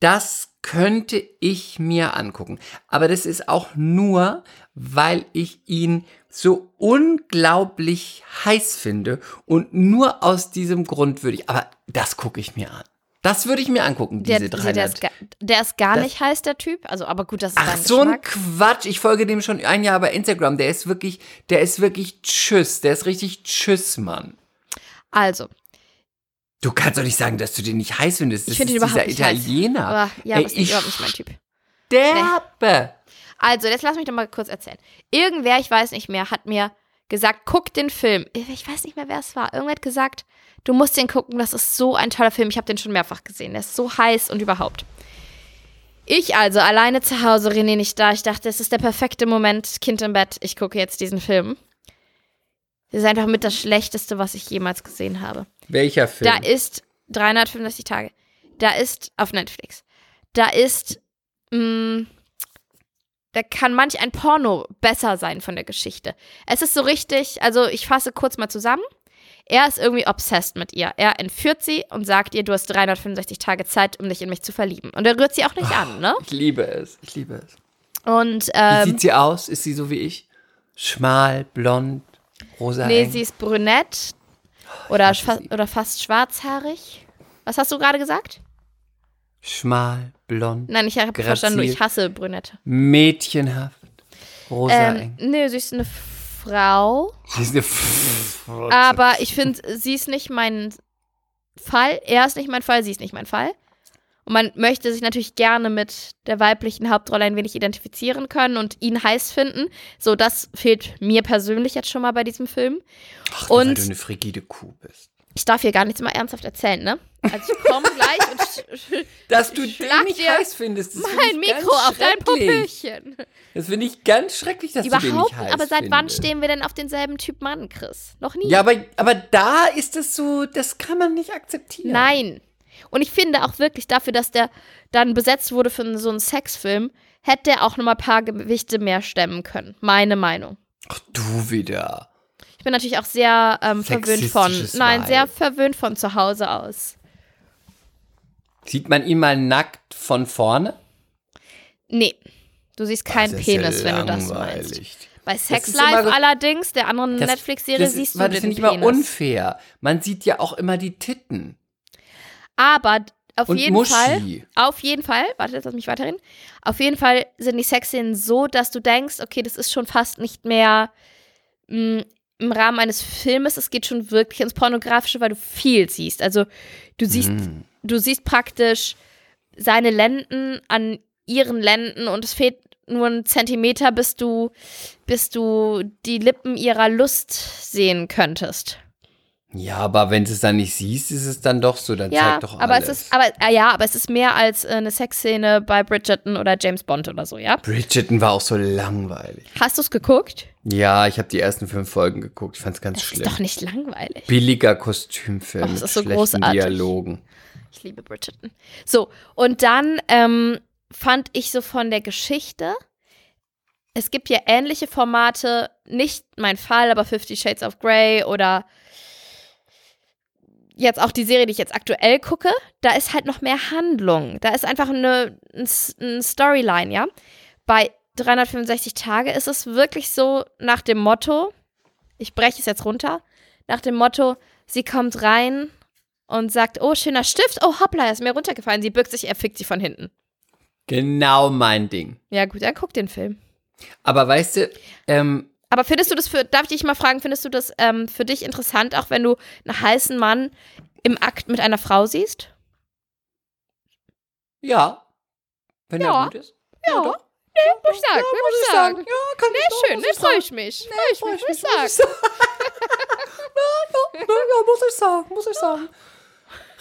Das könnte ich mir angucken. Aber das ist auch nur, weil ich ihn so unglaublich heiß finde. Und nur aus diesem Grund würde ich. Aber das gucke ich mir an. Das würde ich mir angucken, diese der, 300. der, ist, ga- der ist gar Das- nicht heiß, der Typ. Also, aber gut, das ist Ach, so ein. Quatsch. Ich folge dem schon ein Jahr bei Instagram. Der ist wirklich, der ist wirklich tschüss. Der ist richtig tschüss, Mann. Also, Du kannst doch nicht sagen, dass du den nicht heiß findest. Das ich finde ihn überhaupt dieser nicht Italiener. heiß. Aber, ja, Ey, ist ich überhaupt nicht mein Typ. sterbe. Also, jetzt lass mich doch mal kurz erzählen. Irgendwer, ich weiß nicht mehr, hat mir gesagt, guck den Film. Ich weiß nicht mehr, wer es war. Irgendwer hat gesagt, du musst den gucken, das ist so ein toller Film. Ich habe den schon mehrfach gesehen. Der ist so heiß und überhaupt. Ich also alleine zu Hause, René nicht da. Ich dachte, es ist der perfekte Moment, Kind im Bett. Ich gucke jetzt diesen Film. Das ist einfach mit das Schlechteste, was ich jemals gesehen habe. Welcher Film? Da ist 365 Tage. Da ist auf Netflix. Da ist, mh, da kann manch ein Porno besser sein von der Geschichte. Es ist so richtig, also ich fasse kurz mal zusammen. Er ist irgendwie obsessed mit ihr. Er entführt sie und sagt ihr, du hast 365 Tage Zeit, um dich in mich zu verlieben. Und er rührt sie auch nicht an, ne? ich liebe es. Ich liebe es. Und Wie ähm, sieht sie aus? Ist sie so wie ich? Schmal, blond, rosa. nee, sie ist brünett oder, hasse fa oder fast schwarzhaarig. Was hast du gerade gesagt? Schmal, blond, Nein, ich habe verstanden, ich hasse Brünette. mädchenhaft, rosa Ähm, nö, sie ist eine Frau. Sie ist eine Frotze. Aber ich finde, sie ist nicht mein Fall. Er ist nicht mein Fall, sie ist nicht mein Fall. Und man möchte sich natürlich gerne mit der weiblichen Hauptrolle ein wenig identifizieren können und ihn heiß finden. So, das fehlt mir persönlich jetzt schon mal bei diesem Film. Ach, nur weil und- du eine frigide Kuh bist. Ich darf hier gar nichts mal ernsthaft erzählen, ne? Also ich komme gleich und Dass du den nicht heiß findest, das mein ich Mikro ganz auf dein. Popöchen. Das finde ich ganz schrecklich, dass du den Überhaupt nicht heiß Aber seit wann findest. stehen wir denn auf denselben Typ Mann, Chris? Noch nie. Ja, aber, aber da ist es so, das kann man nicht akzeptieren. Nein. Und ich finde auch wirklich dafür, dass der dann besetzt wurde für so einen Sexfilm, hätte er auch noch mal ein paar Gewichte mehr stemmen können. Meine Meinung. Ach, du wieder. Ich bin natürlich auch sehr ähm, verwöhnt von, nein, sehr verwöhnt von zu Hause aus. Sieht man ihn mal nackt von vorne? Nee, du siehst keinen Penis, ja wenn du das meinst. Bei Sex Life allerdings, der anderen Netflix-Serie, siehst du weil das den finde ich immer unfair. Man sieht ja auch immer die Titten. Aber auf Und jeden Muschi. Fall, auf jeden Fall, warte, jetzt lass mich weiterreden. Auf jeden Fall sind die Sexszenen so, dass du denkst, okay, das ist schon fast nicht mehr mh, im Rahmen eines Filmes, es geht schon wirklich ins Pornografische, weil du viel siehst. Also du siehst, Mhm. du siehst praktisch seine Lenden an ihren Lenden und es fehlt nur ein Zentimeter, bis du, bis du die Lippen ihrer Lust sehen könntest. Ja, aber wenn du es dann nicht siehst, ist es dann doch so. Dann Ja, zeig doch aber alles. es ist, aber äh, ja, aber es ist mehr als äh, eine Sexszene bei Bridgerton oder James Bond oder so, ja. Bridgerton war auch so langweilig. Hast du es geguckt? Ja, ich habe die ersten fünf Folgen geguckt. Ich fand es ganz Das schlimm. ist doch nicht langweilig. Billiger Kostümfilm Oh, das mit ist so schlechten großartig. Dialogen. Ich liebe Bridgerton. So, und dann ähm, fand ich so von der Geschichte, es gibt ja ähnliche Formate, nicht mein Fall, aber Fifty Shades of Grey oder jetzt auch die Serie, die ich jetzt aktuell gucke, da ist halt noch mehr Handlung. Da ist einfach eine, ein, S- ein Storyline, ja. Bei 365 Tage ist es wirklich so nach dem Motto, ich breche es jetzt runter, nach dem Motto, sie kommt rein und sagt, oh, schöner Stift, oh, hoppla, er ist mir runtergefallen. Sie bückt sich, er fickt sie von hinten. Genau mein Ding. Ja gut, dann guck den Film. Aber weißt du, ähm, Aber findest du das für, darf ich dich mal fragen, findest du das ähm, für dich interessant, auch wenn du einen heißen Mann im Akt mit einer Frau siehst? ja. Wenn Ja. er gut ist. Ja. doch. Nee, muss ich sagen, nee, muss ich sagen. Ja, kann Nee, ich schön, nee, freue ich mich. Freue ich mich, muss ich sagen. sagen. ja, ja, muss ich sagen, muss ich sagen.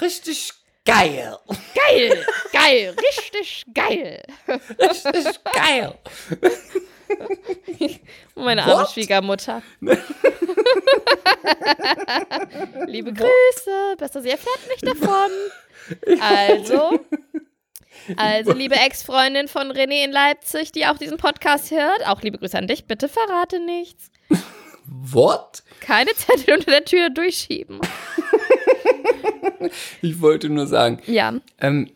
Richtig geil. Geil, geil, richtig geil. Richtig geil. Meine arme What? Schwiegermutter. Liebe Grüße, besser sie erfährt nicht davon. Also, also liebe Ex-Freundin von René in Leipzig, die auch diesen Podcast hört, auch liebe Grüße an dich, bitte verrate nichts. What? Keine Zettel unter der Tür durchschieben. Ich wollte nur sagen, Ja, ähm,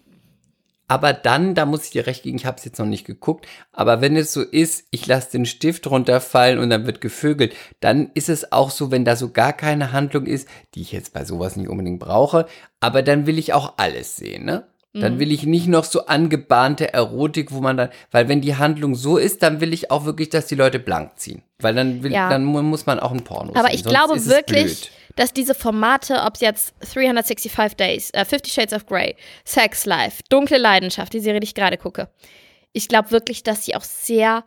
aber dann, da muss ich dir recht geben, ich habe es jetzt noch nicht geguckt, aber wenn es so ist, ich lasse den Stift runterfallen und dann wird gevögelt, dann ist es auch so, wenn da so gar keine Handlung ist, die ich jetzt bei sowas nicht unbedingt brauche, aber dann will ich auch alles sehen, ne? Dann will ich nicht noch so angebahnte Erotik, wo man dann, weil wenn die Handlung so ist, dann will ich auch wirklich, dass die Leute blank ziehen. Weil dann will, Ja. dann mu- muss man auch ein Porno aber sehen, ich glaube wirklich, blöd. Dass diese Formate, ob es jetzt 365 Days, äh, Fifty Shades of Grey, Sex Life, Dunkle Leidenschaft, die Serie, die ich gerade gucke, ich glaube wirklich, dass sie auch sehr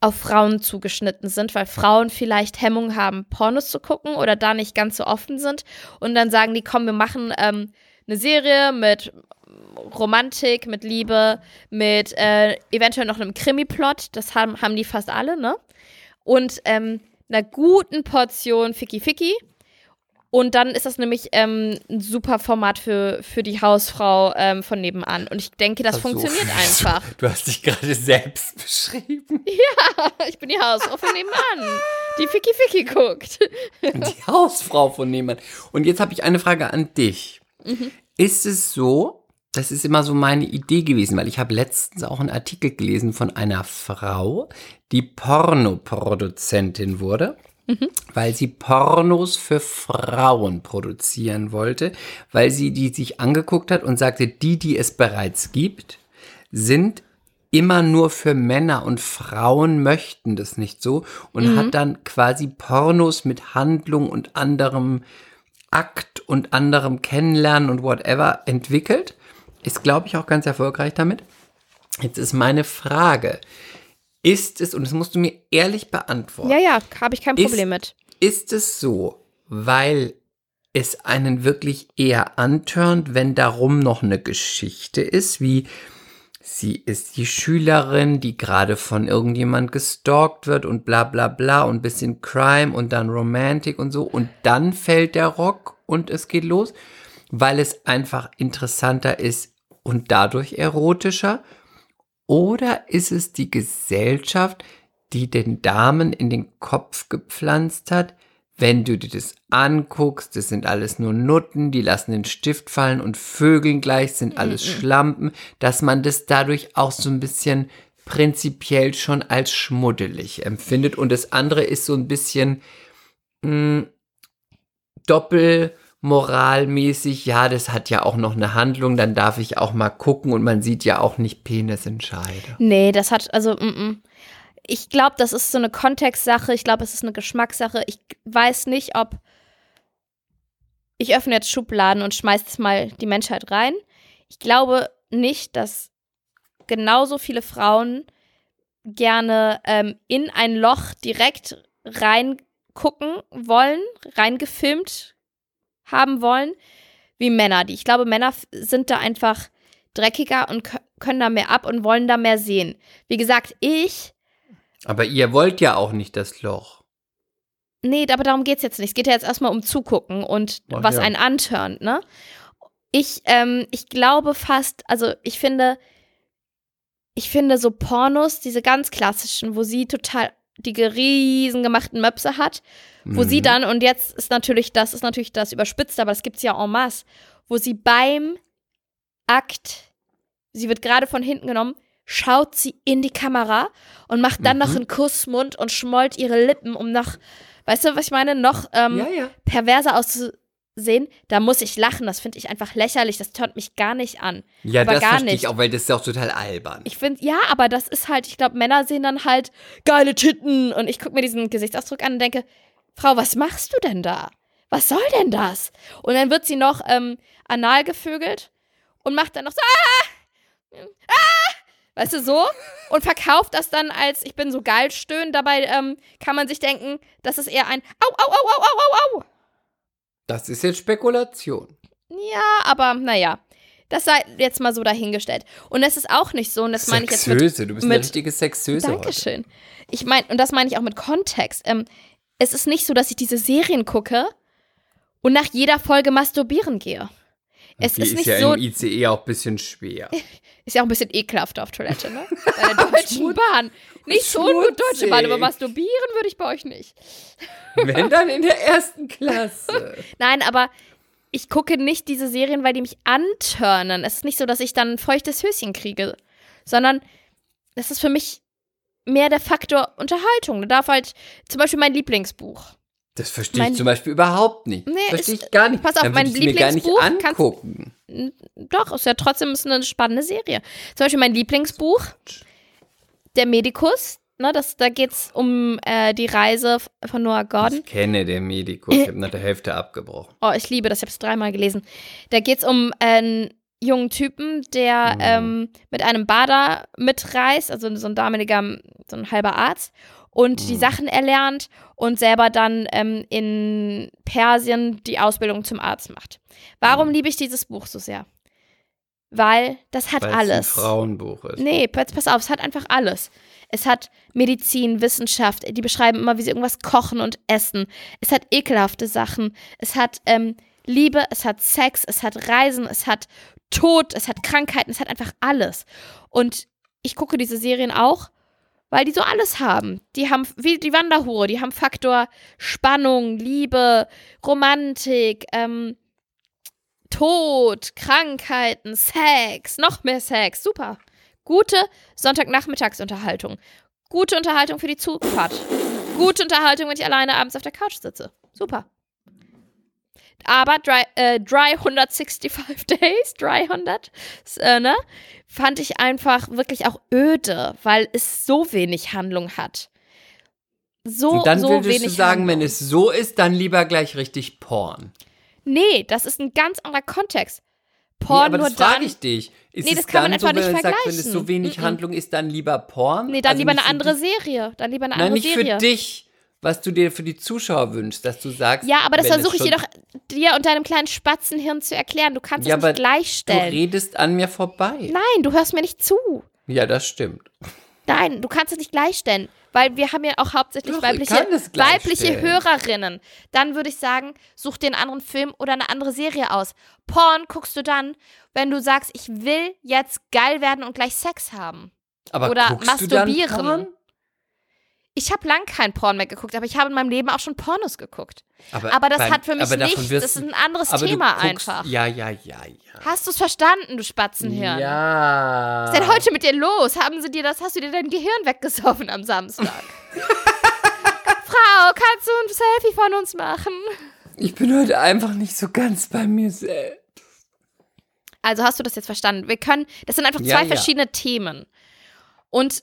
auf Frauen zugeschnitten sind, weil Frauen vielleicht Hemmung haben, Pornos zu gucken oder da nicht ganz so offen sind und dann sagen die, komm, wir machen ähm, eine Serie mit Romantik, mit Liebe, mit äh, eventuell noch einem Krimi-Plot, das haben, haben die fast alle, ne? Und ähm, einer guten Portion Ficky Ficky. Und dann ist das nämlich ähm, ein super Format für, für die Hausfrau ähm, von nebenan. Und ich denke, das so. funktioniert einfach. Du hast dich gerade selbst beschrieben. Ich bin die Hausfrau von nebenan, die Ficky Ficky guckt. Die Hausfrau von nebenan. Und jetzt habe ich eine Frage an dich. Mhm. Ist es so, das ist immer so meine Idee gewesen, weil ich habe letztens auch einen Artikel gelesen von einer Frau, die Pornoproduzentin wurde, Mhm. weil sie Pornos für Frauen produzieren wollte, weil sie die sich angeguckt hat und sagte, die, die es bereits gibt, sind immer nur für Männer und Frauen möchten das nicht so und hat dann quasi Pornos mit Handlung und anderem Akt und anderem Kennenlernen und whatever entwickelt. Ist, glaube ich, auch ganz erfolgreich damit. Jetzt ist meine Frage, ist es, und das musst du mir ehrlich beantworten, Ja, ja, habe ich kein Ist- Problem mit. ist es so, weil es einen wirklich eher antörnt, wenn darum noch eine Geschichte ist, wie sie ist die Schülerin, die gerade von irgendjemand gestalkt wird und bla bla bla und bisschen Crime und dann Romantik und so und dann fällt der Rock und es geht los, weil es einfach interessanter ist und dadurch erotischer? Oder ist es die Gesellschaft, die den Damen in den Kopf gepflanzt hat, wenn du dir das anguckst, das sind alles nur Nutten, die lassen den Stift fallen und Vögeln gleich sind alles Schlampen, dass man das dadurch auch so ein bisschen prinzipiell schon als schmuddelig empfindet. Und das andere ist so ein bisschen mh, doppelmoralmäßig, ja, das hat ja auch noch eine Handlung, dann darf ich auch mal gucken und man sieht ja auch nicht Penisentscheide. Nee, das hat, also, mm, mm. ich glaube, das ist so eine Kontextsache. Ich glaube, es ist eine Geschmackssache. Ich weiß nicht, ob. Ich öffne jetzt Schubladen und schmeiß jetzt mal die Menschheit rein. Ich glaube nicht, dass genauso viele Frauen gerne ähm, in ein Loch direkt reingucken wollen, reingefilmt haben wollen, wie Männer. Die ich glaube, Männer sind da einfach dreckiger und kö- können da mehr ab und wollen da mehr sehen. Wie gesagt, ich, Aber ihr wollt ja auch nicht das Loch. nee, aber darum geht's jetzt nicht. Es geht ja jetzt erstmal um Zugucken und Ach was ja. einen antörnt, ne? Ich, ähm, ich glaube fast, also ich finde, ich finde so Pornos, diese ganz klassischen, wo sie total die riesen gemachten Möpse hat, wo sie Mhm. dann, und jetzt ist natürlich, das ist natürlich das überspitzt, aber das gibt's ja en masse, wo sie beim Akt, sie wird gerade von hinten genommen, schaut sie in die Kamera und macht dann noch Mhm. einen Kussmund und schmollt ihre Lippen, um noch, weißt du, was ich meine, noch ähm, Ja, ja. perverser auszusehen. Da muss ich lachen, das finde ich einfach lächerlich, das tönt mich gar nicht an. Ja, Aber das gar verstehe nicht. ich auch, weil das ist auch total albern. Ich finde, ja, aber das ist halt, ich glaube, Männer sehen dann halt geile Titten und ich gucke mir diesen Gesichtsausdruck an und denke, Frau, was machst du denn da? Was soll denn das? Und dann wird sie noch ähm, anal gevögelt und macht dann noch so, ah! Ah! Weißt du, so? Und verkauft das dann als, ich bin so geil stöhnen. Dabei ähm, kann man sich denken, das ist eher ein Au, au, au, au, au, au, au. Das ist jetzt Spekulation. Ja, aber naja. Das sei jetzt mal so dahingestellt. Und es ist auch nicht so, und das meine ich jetzt mit Sexöse, du bist eine mit- richtige Sexöse heute. Dankeschön. Ich meine, und das meine ich auch mit Kontext. Ähm, es ist nicht so, dass ich diese Serien gucke und nach jeder Folge masturbieren gehe. Es Die ist ist nicht ja so, im ICE auch ein bisschen schwer. ist ja auch ein bisschen ekelhaft auf Toilette, ne? Bei der Deutschen Bahn. Nicht so gut Deutsche Bahn, aber masturbieren würde ich bei euch nicht. Wenn dann in der ersten Klasse. Nein, aber ich gucke nicht diese Serien, weil die mich antörnen. Es ist nicht so, dass ich dann ein feuchtes Höschen kriege, sondern das ist für mich mehr der Faktor Unterhaltung. Da darf halt zum Beispiel mein Lieblingsbuch. Das verstehe ich zum Beispiel überhaupt nicht. Nee, verstehe ich gar nicht. pass auf, Dann mein ich mir gar nicht Lieblingsbuch kannst- angucken. Doch, ist ja trotzdem ist eine spannende Serie. Zum Beispiel mein Lieblingsbuch, Der Medikus. Ne, das, da geht es um äh, die Reise von Noah Gordon. Ich kenne den Medikus, ich habe nach der Hälfte abgebrochen. Oh, ich liebe das, ich habe es dreimal gelesen. Da geht es um einen jungen Typen, der Mhm. ähm, mit einem Bader mitreist, also so ein damaliger, so ein halber Arzt, und die Mhm. Sachen erlernt und selber dann ähm, in Persien die Ausbildung zum Arzt macht. Warum Mhm. liebe ich dieses Buch so sehr? Weil das hat Weil es alles. ein Frauenbuch ist. Nee, pass, pass auf, es hat einfach alles. Es hat Medizin, Wissenschaft, die beschreiben immer, wie sie irgendwas kochen und essen. Es hat ekelhafte Sachen. Es hat ähm, Liebe, es hat Sex, es hat Reisen, es hat Tod, es hat Krankheiten, es hat einfach alles. Und ich gucke diese Serien auch, weil die so alles haben. Die haben, wie die Wanderhure, die haben Faktor Spannung, Liebe, Romantik, ähm, Tod, Krankheiten, Sex, noch mehr Sex. Super. Gute Sonntagnachmittagsunterhaltung. Gute Unterhaltung für die Zugfahrt. Gute Unterhaltung, wenn ich alleine abends auf der Couch sitze. Super. Aber dry, äh, 365 Days, 300, äh, ne, fand ich einfach wirklich auch öde, weil es so wenig Handlung hat. So, Und dann so würdest wenig du sagen, Handlung. wenn es so ist, dann lieber gleich richtig Porn. Nee, das ist ein ganz anderer Kontext. nee, Porn aber nur das frage ich dich. Ist Nee, das kann man so, einfach wenn nicht man sagt, wenn es vergleichen. so wenig Mm-mm. Handlung ist, dann lieber Porn? Nee, dann Also lieber nicht eine andere Serie. Dann lieber eine Nein, andere nicht Serie. für dich, was du dir für die Zuschauer wünschst, dass du sagst. Ja, aber das versuche ich dir doch dir und deinem kleinen Spatzenhirn zu erklären. Du kannst Ja, es nicht Du gleichstellen. redest an mir vorbei. Nein, du hörst mir nicht zu. Ja, das stimmt. Nein, du kannst es nicht gleichstellen, weil wir haben ja auch hauptsächlich Doch, ich weibliche, weibliche. Hörerinnen. Dann würde ich sagen, such dir einen anderen Film oder eine andere Serie aus. Porn guckst du dann, wenn du sagst, ich will jetzt geil werden und gleich Sex haben. Aber Oder du masturbieren. Ich habe lang kein Porn mehr geguckt, aber ich habe in meinem Leben auch schon Pornos geguckt. Aber, Aber das beim- hat für mich nichts, das ist ein anderes Thema guckst- einfach. Ja, ja, ja, ja. Hast du es verstanden, du Spatzenhirn? Ja. Was ist denn heute mit dir los? Haben sie dir das, hast du dir dein Gehirn weggesoffen am Samstag? Frau, kannst du ein Selfie von uns machen? Ich bin heute einfach nicht so ganz bei mir selbst. Also hast du das jetzt verstanden? Wir können, das sind einfach Ja, zwei ja. verschiedene Themen. Und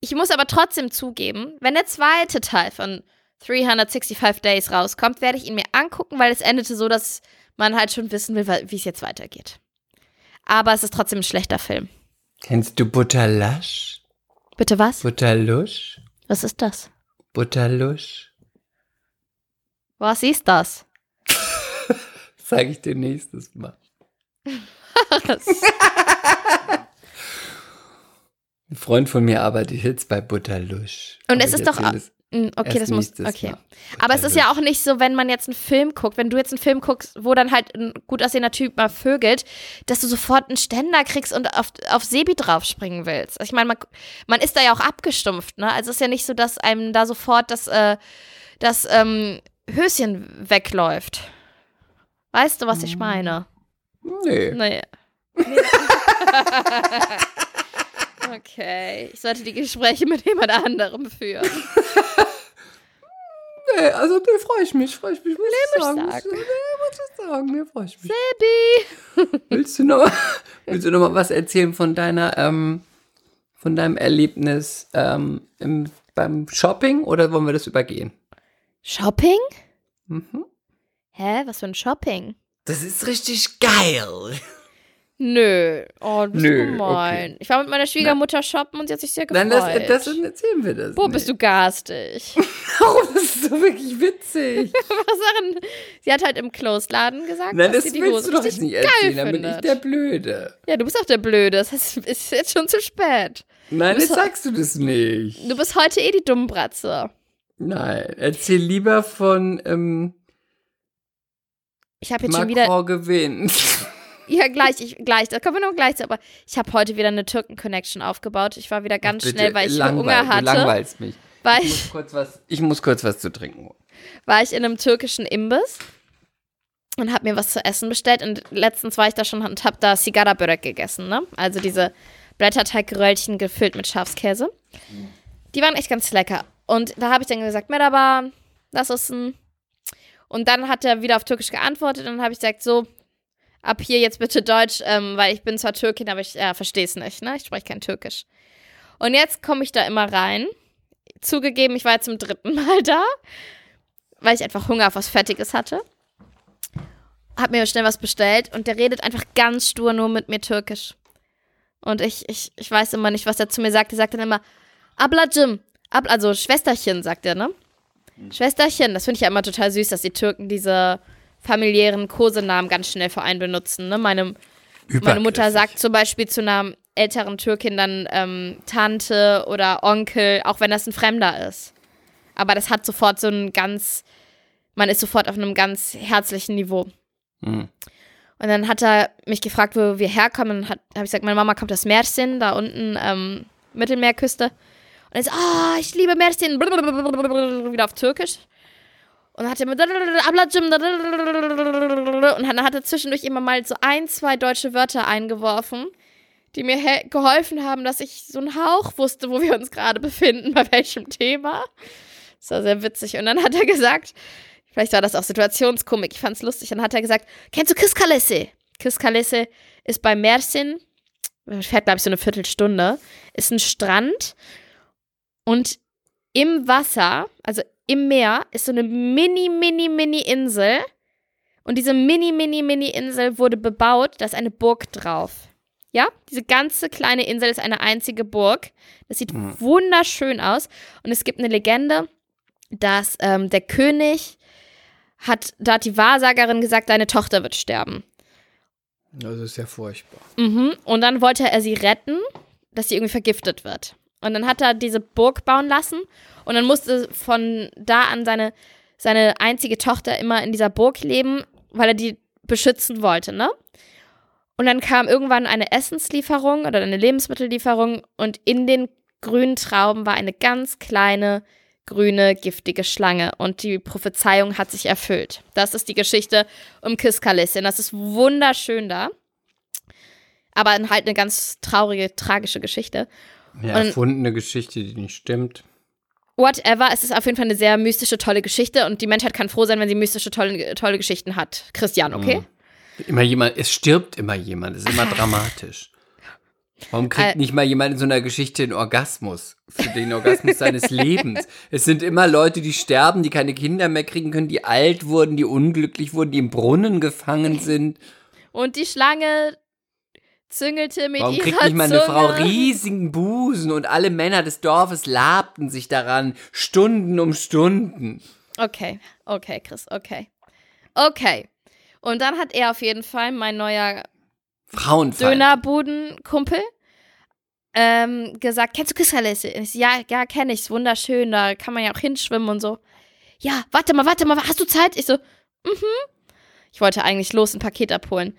ich muss aber trotzdem zugeben, wenn der zweite Teil von 365 Days rauskommt, werde ich ihn mir angucken, weil es endete so, dass man halt schon wissen will, wie es jetzt weitergeht. Aber es ist trotzdem ein schlechter Film. Kennst du Butterlasch? Bitte was? Butterlusch? Was ist das? Butterlusch? Was ist das? Sag ich dir nächstes Mal. Ein Freund von mir arbeitet jetzt bei Butterlusch. Und es ist doch das Mm, Okay, das muss. Okay. Mal. Aber es ist ja auch nicht so, wenn man jetzt einen Film guckt, wenn du jetzt einen Film guckst, wo dann halt ein gut aussehender Typ mal vögelt, dass du sofort einen Ständer kriegst und auf, auf Sebi draufspringen willst. Also ich meine, man, man ist da ja auch abgestumpft, ne? Also es ist ja nicht so, dass einem da sofort das, äh, das ähm, Höschen wegläuft. Weißt du, was ich meine? Nee. Nee. okay. Ich sollte die Gespräche mit jemand anderem führen. nee, also da freue ich mich, freue ich mich, muss ich sagen. stark. Nee, muss ich sagen, nee, freue ich mich. Sebi! Willst du noch mal, willst du noch mal was erzählen von deiner, ähm, von deinem Erlebnis ähm, im, beim Shopping oder wollen wir das übergehen? Shopping? Mhm. Hä? Was für ein Shopping? Das ist richtig geil. Nö. Oh, du bist Nö, gemein. Ich war mit meiner Schwiegermutter shoppen und sie hat sich sehr gefreut. Nein, das, das erzählen wir das. Wo bist du garstig? Warum? Das ist so wirklich witzig. Was sagen? Sie hat halt im Closed-Laden gesagt, Nein, dass das sie die Hose du doch jetzt nicht geil erzählen, dann bin ich der Blöde. ja, du bist auch der Blöde. Das heißt, es ist jetzt schon zu spät. Nein, bist doch- sagst du das nicht. Du bist heute eh die Dummbratze. Nein, erzähl lieber von ähm, Ich habe jetzt schon wieder. Macron gewinnt. Ja, gleich, ich, gleich. Da kommen wir noch gleich zu. Aber ich habe heute wieder eine Türken-Connection aufgebaut. Ich war wieder ganz Bitte, schnell, weil ich Hunger Du hatte. langweilst mich. War Ich ich, muss kurz was, ich muss kurz was zu trinken holen. war ich in einem türkischen Imbiss und habe mir was zu essen bestellt. Und letztens war ich da schon und habe da Sigara Börek gegessen, ne? Also diese Blätterteigröllchen gefüllt mit Schafskäse. Die waren echt ganz lecker. Und da habe ich dann gesagt, Merhaba, das ist ein. Und dann hat er wieder auf Türkisch geantwortet und dann habe ich gesagt, so, ab hier jetzt bitte Deutsch, ähm, weil ich bin zwar Türkin, aber ich ja, verstehe es nicht, ne? Ich spreche kein Türkisch. Und jetzt komme ich da immer rein. Zugegeben, ich war jetzt zum dritten Mal da, weil ich einfach Hunger auf was Fettiges hatte. Hab mir schnell was bestellt und der redet einfach ganz stur nur mit mir Türkisch. Und ich, ich, ich weiß immer nicht, was er zu mir sagt. Er sagt dann immer, Ablacım, Ab also Schwesterchen, sagt er, ne? Schwesterchen, das finde ich ja immer total süß, dass die Türken diese familiären Kosenamen ganz schnell für einen benutzen, ne? Meine, meine Mutter sagt zum Beispiel zu einer älteren Türkin dann ähm, Tante oder Onkel, auch wenn das ein Fremder ist. Aber das hat sofort so ein ganz, man ist sofort auf einem ganz herzlichen Niveau. Hm. Und dann hat er mich gefragt, wo wir herkommen. Und habe ich gesagt, meine Mama kommt aus Mersin, da unten, ähm, Mittelmeerküste. Und er so, ah, ich liebe Mersin, wieder auf Türkisch. Und dann hat er Ablacım und dann hat er zwischendurch immer mal so ein, zwei deutsche Wörter eingeworfen, die mir geholfen haben, dass ich so einen Hauch wusste, wo wir uns gerade befinden, bei welchem Thema. Das war sehr witzig. Und dann hat er gesagt, vielleicht war das auch Situationskomik, ich fand's lustig, dann hat er gesagt, kennst du Kiskalese? Kiskalese ist bei Mersin, fährt glaube ich so eine Viertelstunde, ist ein Strand und im Wasser, also im Meer, ist so eine mini, mini, mini Insel. Und diese mini, mini, mini Insel wurde bebaut, da ist eine Burg drauf. Ja, diese ganze kleine Insel ist eine einzige Burg. Das sieht Mhm. wunderschön aus. Und es gibt eine Legende, dass ähm, der König hat, da hat die Wahrsagerin gesagt, deine Tochter wird sterben. Das ist ja furchtbar. Mhm. Und dann wollte er sie retten, dass sie irgendwie vergiftet wird. Und dann hat er diese Burg bauen lassen und dann musste von da an seine, seine einzige Tochter immer in dieser Burg leben, weil er die beschützen wollte, ne? Und dann kam irgendwann eine Essenslieferung oder eine Lebensmittellieferung und in den grünen Trauben war eine ganz kleine grüne giftige Schlange und die Prophezeiung hat sich erfüllt. Das ist die Geschichte um Kiskalissin. Das ist wunderschön da. Aber halt eine ganz traurige, tragische Geschichte. Ja, erfundene Geschichte, die nicht stimmt. Whatever, es ist auf jeden Fall eine sehr mystische, tolle Geschichte und die Menschheit kann froh sein, wenn sie mystische, tolle, tolle Geschichten hat. Christian, okay? Mhm. Immer jemand, es stirbt immer jemand, es ist immer dramatisch. Warum kriegt äh, nicht mal jemand in so einer Geschichte einen Orgasmus? Für den Orgasmus seines Lebens. Es sind immer Leute, die sterben, die keine Kinder mehr kriegen können, die alt wurden, die unglücklich wurden, die im Brunnen gefangen sind. Und die Schlange züngelte mit Warum ihrer kriegt nicht mal eine Frau riesigen Busen und alle Männer des Dorfes labten sich daran, Stunden um Stunden. Okay, okay, Chris, okay. Okay. Und dann hat er auf jeden Fall, mein neuer Frauenfeind. Dönerbudenkumpel, ähm, gesagt, kennst du Kissalesse? Ja, ja, kenne ich, ist wunderschön, da kann man ja auch hinschwimmen und so. Ja, warte mal, warte mal, hast du Zeit? Ich so, mhm. Ich wollte eigentlich los ein Paket abholen.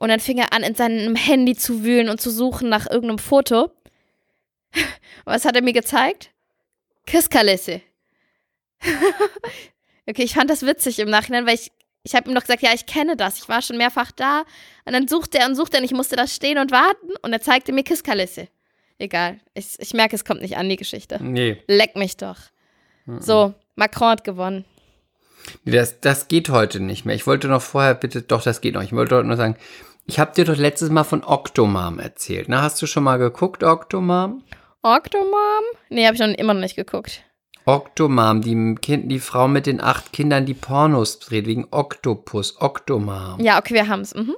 Und dann fing er an, in seinem Handy zu wühlen und zu suchen nach irgendeinem Foto. Was hat er mir gezeigt? Kisskalisse. okay, ich fand das witzig im Nachhinein, weil ich ich habe ihm noch gesagt, ja, ich kenne das. Ich war schon mehrfach da. Und dann suchte er und suchte er und ich musste da stehen und warten. Und er zeigte mir Kisskalisse. Egal. Ich, ich merke, es kommt nicht an, die Geschichte. Nee. Leck mich doch. Mhm. So, Macron hat gewonnen. Nee, das, das geht heute nicht mehr. Ich wollte noch vorher, bitte, doch, das geht noch. Ich wollte heute nur sagen, ich habe dir doch letztes Mal von Octomam erzählt. Na, hast du schon mal geguckt, Octomam? Octomam? Nee, habe ich noch immer noch nicht geguckt. Octomam, die, kind, die Frau mit den acht Kindern, die Pornos dreht, wegen Octopus, Octomam. Ja, okay, wir haben es. Mhm.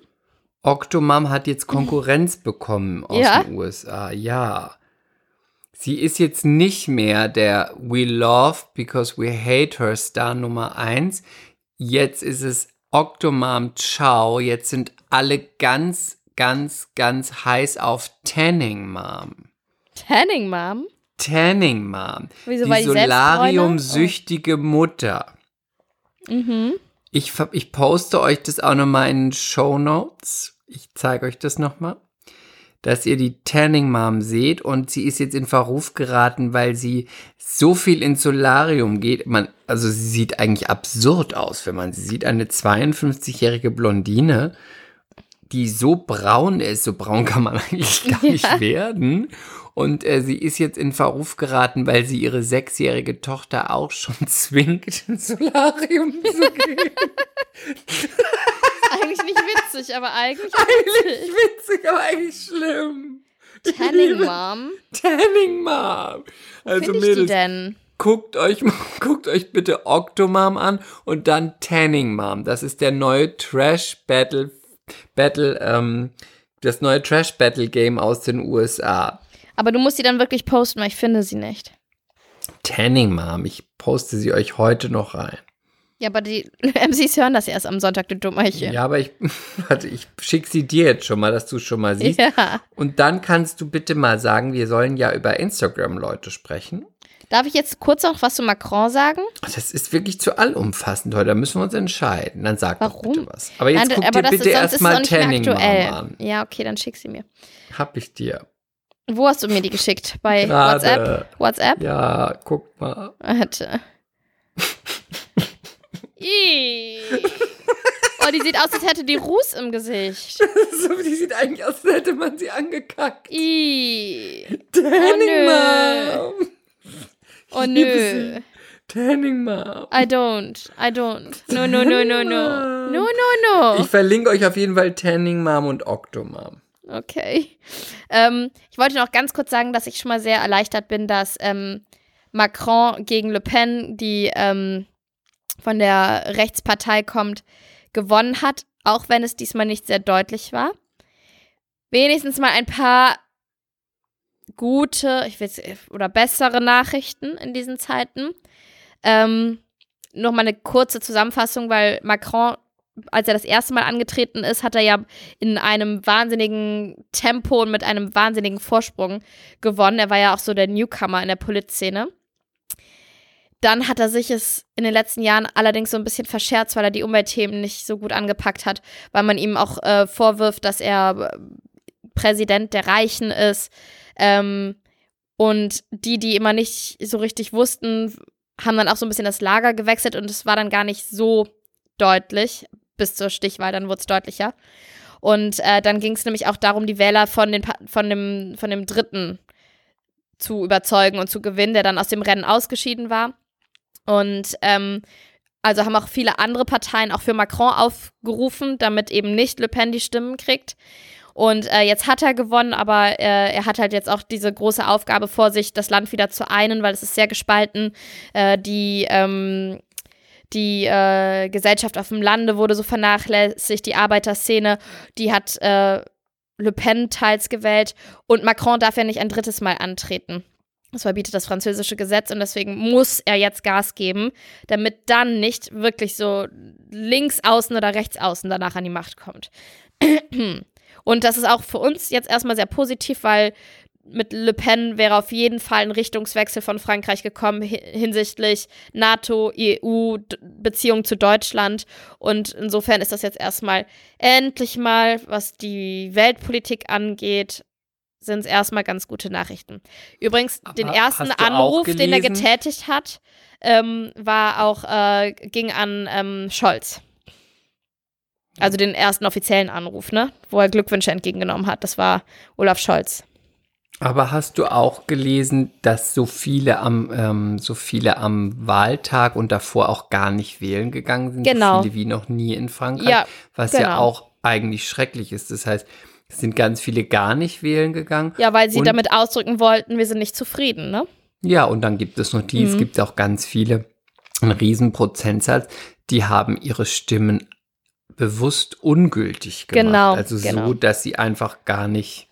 Octomam hat jetzt Konkurrenz bekommen aus ja? den USA, ja. Sie ist jetzt nicht mehr der We Love Because We Hate Her Star Nummer 1. Jetzt ist es Octomam Ciao. Jetzt sind alle ganz, ganz, ganz heiß auf Tanning Mom. Tanning Mom? Tanning Mom. Wieso, die solariumsüchtige Mutter. Mhm. Ich, ich poste euch das auch nochmal in den Show Notes. Ich zeige euch das nochmal. Dass ihr die Tanning Mom seht und sie ist jetzt in Verruf geraten, weil sie so viel ins Solarium geht. Man, also sie sieht eigentlich absurd aus, wenn man sie sieht. Eine 52-jährige Blondine, die so braun ist. So braun kann man eigentlich gar ja. nicht werden. Und äh, sie ist jetzt in Verruf geraten, weil sie ihre sechsjährige Tochter auch schon zwingt, ins Solarium zu gehen. eigentlich nicht witzig, aber eigentlich Eigentlich witzig, aber eigentlich schlimm. Tanning Mom. Tanning Mom. Also Mädels, die denn? Guckt euch, guckt euch bitte Octomom an und dann Tanning Mom. Das ist der neue Trash Battle, Battle, ähm, das neue Trash Battle Game aus den USA. Aber du musst sie dann wirklich posten, weil ich finde sie nicht. Tanning Mom, ich poste sie euch heute noch rein. Ja, aber die MCs hören das erst am Sonntag, du Dummerchen. Ja, aber ich, warte, ich schicke sie dir jetzt schon mal, dass du es schon mal siehst. Ja. Und dann kannst du bitte mal sagen, wir sollen ja über Instagram-Leute sprechen. Darf ich jetzt kurz noch was zu Macron sagen? Das ist wirklich zu allumfassend heute. Da müssen wir uns entscheiden. Dann sag Warum? doch bitte was. Aber jetzt Nein, guck aber dir bitte erstmal Tanning an. Ja, okay, dann schick sie mir. Hab ich dir. Wo hast du mir die geschickt? Bei Grade. WhatsApp? WhatsApp? Ja, guck mal. Warte. Oh, die sieht aus, als hätte die Ruß im Gesicht. so, die sieht eigentlich aus, als hätte man sie angekackt. Ih. Tanning oh, Mom. Oh nö. Tanning Mom. I don't. I don't. No, no, no, no, no. No, no, no. Ich verlinke euch auf jeden Fall Tanning Mom und Octomom. Okay. Ähm, ich wollte noch ganz kurz sagen, dass ich schon mal sehr erleichtert bin, dass ähm, Macron gegen Le Pen, die ähm, von der Rechtspartei kommt, gewonnen hat, auch wenn es diesmal nicht sehr deutlich war. Wenigstens mal ein paar gute, ich will oder bessere Nachrichten in diesen Zeiten. Ähm, Nochmal eine kurze Zusammenfassung, weil Macron, als er das erste Mal angetreten ist, hat er ja in einem wahnsinnigen Tempo und mit einem wahnsinnigen Vorsprung gewonnen. Er war ja auch so der Newcomer in der Politszene. Dann hat er sich es in den letzten Jahren allerdings so ein bisschen verscherzt, weil er die Umweltthemen nicht so gut angepackt hat, weil man ihm auch äh, vorwirft, dass er äh, Präsident der Reichen ist. Ähm, und die, die immer nicht so richtig wussten, haben dann auch so ein bisschen das Lager gewechselt und es war dann gar nicht so deutlich bis zur Stichwahl, dann wurde es deutlicher. Und äh, dann ging es nämlich auch darum, die Wähler von, den, von, dem, von dem Dritten zu überzeugen und zu gewinnen, der dann aus dem Rennen ausgeschieden war. Und ähm, also haben auch viele andere Parteien auch für Macron aufgerufen, damit eben nicht Le Pen die Stimmen kriegt. Und äh, jetzt hat er gewonnen, aber äh, er hat halt jetzt auch diese große Aufgabe vor sich, das Land wieder zu einen, weil es ist sehr gespalten. Äh, die ähm, die äh, Gesellschaft auf dem Lande wurde so vernachlässigt, die Arbeiterszene, die hat äh, Le Pen teils gewählt und Macron darf ja nicht ein drittes Mal antreten. Das verbietet das französische Gesetz und deswegen muss er jetzt Gas geben, damit dann nicht wirklich so links außen oder rechts außen danach an die Macht kommt. Und das ist auch für uns jetzt erstmal sehr positiv, weil mit Le Pen wäre auf jeden Fall ein Richtungswechsel von Frankreich gekommen hinsichtlich NATO, EU, Beziehung zu Deutschland. Und insofern ist das jetzt erstmal endlich mal, was die Weltpolitik angeht, sind es erstmal ganz gute Nachrichten. Übrigens, Aber den ersten Anruf, den er getätigt hat, ähm, war auch, äh, ging an ähm, Scholz. Also den ersten offiziellen Anruf, ne? Wo er Glückwünsche entgegengenommen hat. Das war Olaf Scholz. Aber hast du auch gelesen, dass so viele am, ähm, so viele am Wahltag und davor auch gar nicht wählen gegangen sind? Genau. So viele wie noch nie in Frankreich. Ja, was genau. ja auch eigentlich schrecklich ist. Das heißt, sind ganz viele gar nicht wählen gegangen. Ja, weil sie und, damit ausdrücken wollten, wir sind nicht zufrieden, ne? Ja, und dann gibt es noch die, mhm. es gibt auch ganz viele, einen riesen Prozentsatz, die haben ihre Stimmen bewusst ungültig gemacht. Genau. Also genau. so, dass sie einfach gar nicht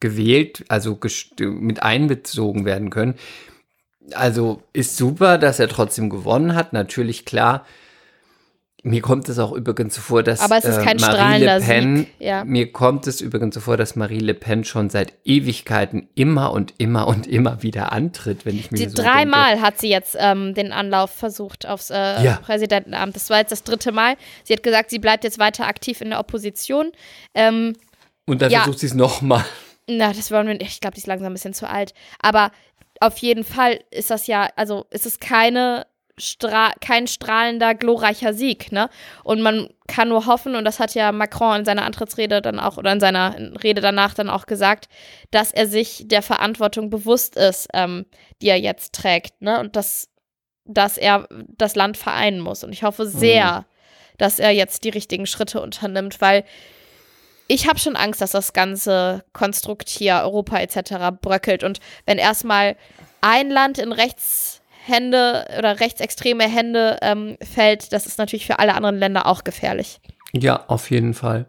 gewählt, also mit einbezogen werden können. Also ist super, dass er trotzdem gewonnen hat. Natürlich klar, mir kommt es auch übrigens so vor, dass Aber es ist kein äh, Marie Le Pen, ja. mir kommt es übrigens so vor, dass Marie Le Pen schon seit Ewigkeiten immer und immer und immer wieder antritt, wenn ich mir die so dreimal denke. hat sie jetzt ähm, den Anlauf versucht aufs äh, ja. Präsidentenamt. Das war jetzt das dritte Mal. Sie hat gesagt, sie bleibt jetzt weiter aktiv in der Opposition. Ähm, und dann ja. versucht sie es nochmal. Na, das wollen wir. Ich glaube, die ist langsam ein bisschen zu alt. Aber auf jeden Fall ist das ja, also ist es keine Stra kein strahlender, glorreicher Sieg, ne? Und man kann nur hoffen, und das hat ja Macron in seiner Antrittsrede dann auch oder in seiner Rede danach dann auch gesagt, dass er sich der Verantwortung bewusst ist, ähm, die er jetzt trägt, ne? Und dass, dass er das Land vereinen muss. Und ich hoffe sehr, mhm. dass er jetzt die richtigen Schritte unternimmt, weil ich habe schon Angst, dass das ganze Konstrukt hier, Europa etc. bröckelt. Und wenn erstmal ein Land in rechts Hände oder rechtsextreme Hände ähm, fällt, das ist natürlich für alle anderen Länder auch gefährlich. Ja, auf jeden Fall.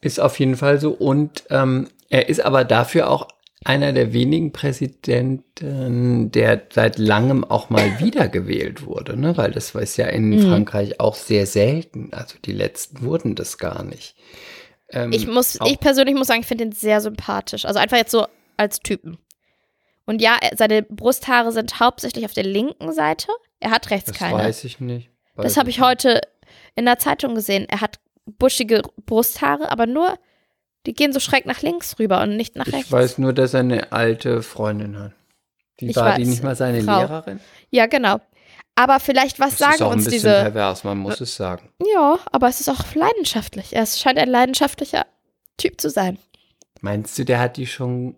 Ist auf jeden Fall so. Und ähm, er ist aber dafür auch einer der wenigen Präsidenten, der seit langem auch mal wiedergewählt wurde, ne? weil das war ja in mhm. Frankreich auch sehr selten. Also die letzten wurden das gar nicht. Ähm, ich muss, ich persönlich muss sagen, ich finde ihn sehr sympathisch. Also einfach jetzt so als Typen. Und ja, seine Brusthaare sind hauptsächlich auf der linken Seite. Er hat rechts das keine. Das weiß ich nicht. Weiß das habe ich heute in der Zeitung gesehen. Er hat buschige Brusthaare, aber nur, die gehen so schräg nach links rüber und nicht nach ich rechts. Ich weiß nur, dass er eine alte Freundin hat. Die ich war weiß, die nicht mal seine Frau. Lehrerin? Ja, genau. Aber vielleicht, was das sagen ist auch uns ein bisschen diese. pervers, man muss es sagen. Ja, aber es ist auch leidenschaftlich. Er scheint ein leidenschaftlicher Typ zu sein. Meinst du, der hat die schon.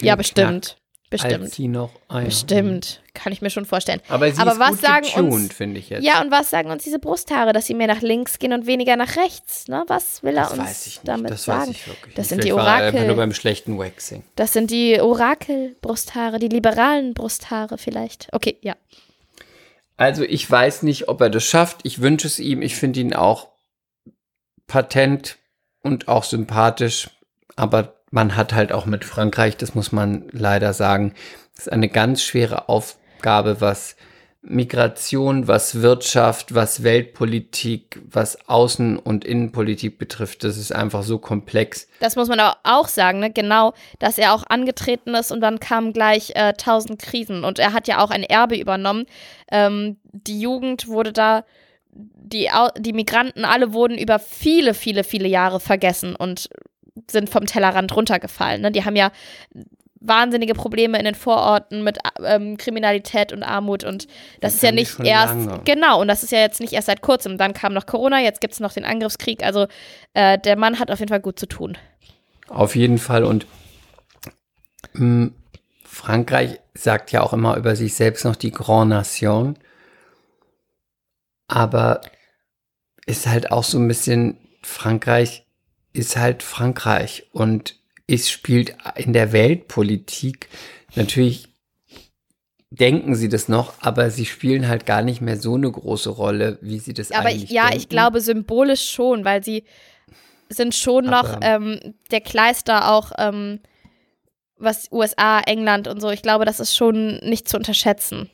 Ja, bestimmt. Bestimmt. Als sie noch ah, ja. Bestimmt. Kann ich mir schon vorstellen. Aber sie Aber ist was gut sagen getuned, uns, finde ich jetzt. Ja, und was sagen uns diese Brusthaare, dass sie mehr nach links gehen und weniger nach rechts? Ne? Was will er das uns weiß ich nicht. damit das sagen? Weiß ich wirklich das nicht. sind Vielleicht die war Orakel. einfach nur beim schlechten Waxing. Das sind die Orakel-Brusthaare, die liberalen Brusthaare vielleicht. Okay, ja. Also ich weiß nicht, ob er das schafft. Ich wünsche es ihm. Ich finde ihn auch patent und auch sympathisch. Aber man hat halt auch mit Frankreich, das muss man leider sagen, ist eine ganz schwere Aufgabe, was Migration, was Wirtschaft, was Weltpolitik, was Außen- und Innenpolitik betrifft, das ist einfach so komplex. Das muss man auch sagen, ne? genau, dass er auch angetreten ist und dann kamen gleich äh, tausend Krisen und er hat ja auch ein Erbe übernommen. Ähm, die Jugend wurde da, die, die Migranten alle wurden über viele, viele, viele Jahre vergessen und sind vom Tellerrand runtergefallen. Ne? Die haben ja wahnsinnige Probleme in den Vororten mit ähm, Kriminalität und Armut und das, das ist ja nicht erst, lange. genau, und das ist ja jetzt nicht erst seit kurzem. Dann kam noch Corona, jetzt gibt es noch den Angriffskrieg. Also äh, der Mann hat auf jeden Fall gut zu tun. Auf jeden Fall und mh, hm, Frankreich sagt ja auch immer über sich selbst noch die Grand Nation, aber ist halt auch so ein bisschen, Frankreich ist halt Frankreich und es spielt in der Weltpolitik natürlich denken sie das noch, aber sie spielen halt gar nicht mehr so eine große Rolle, wie sie das aber eigentlich ich, ja, denken. ich glaube symbolisch schon, weil sie sind schon aber noch ähm, der Kleister auch ähm, was USA, England und so. Ich glaube, das ist schon nicht zu unterschätzen.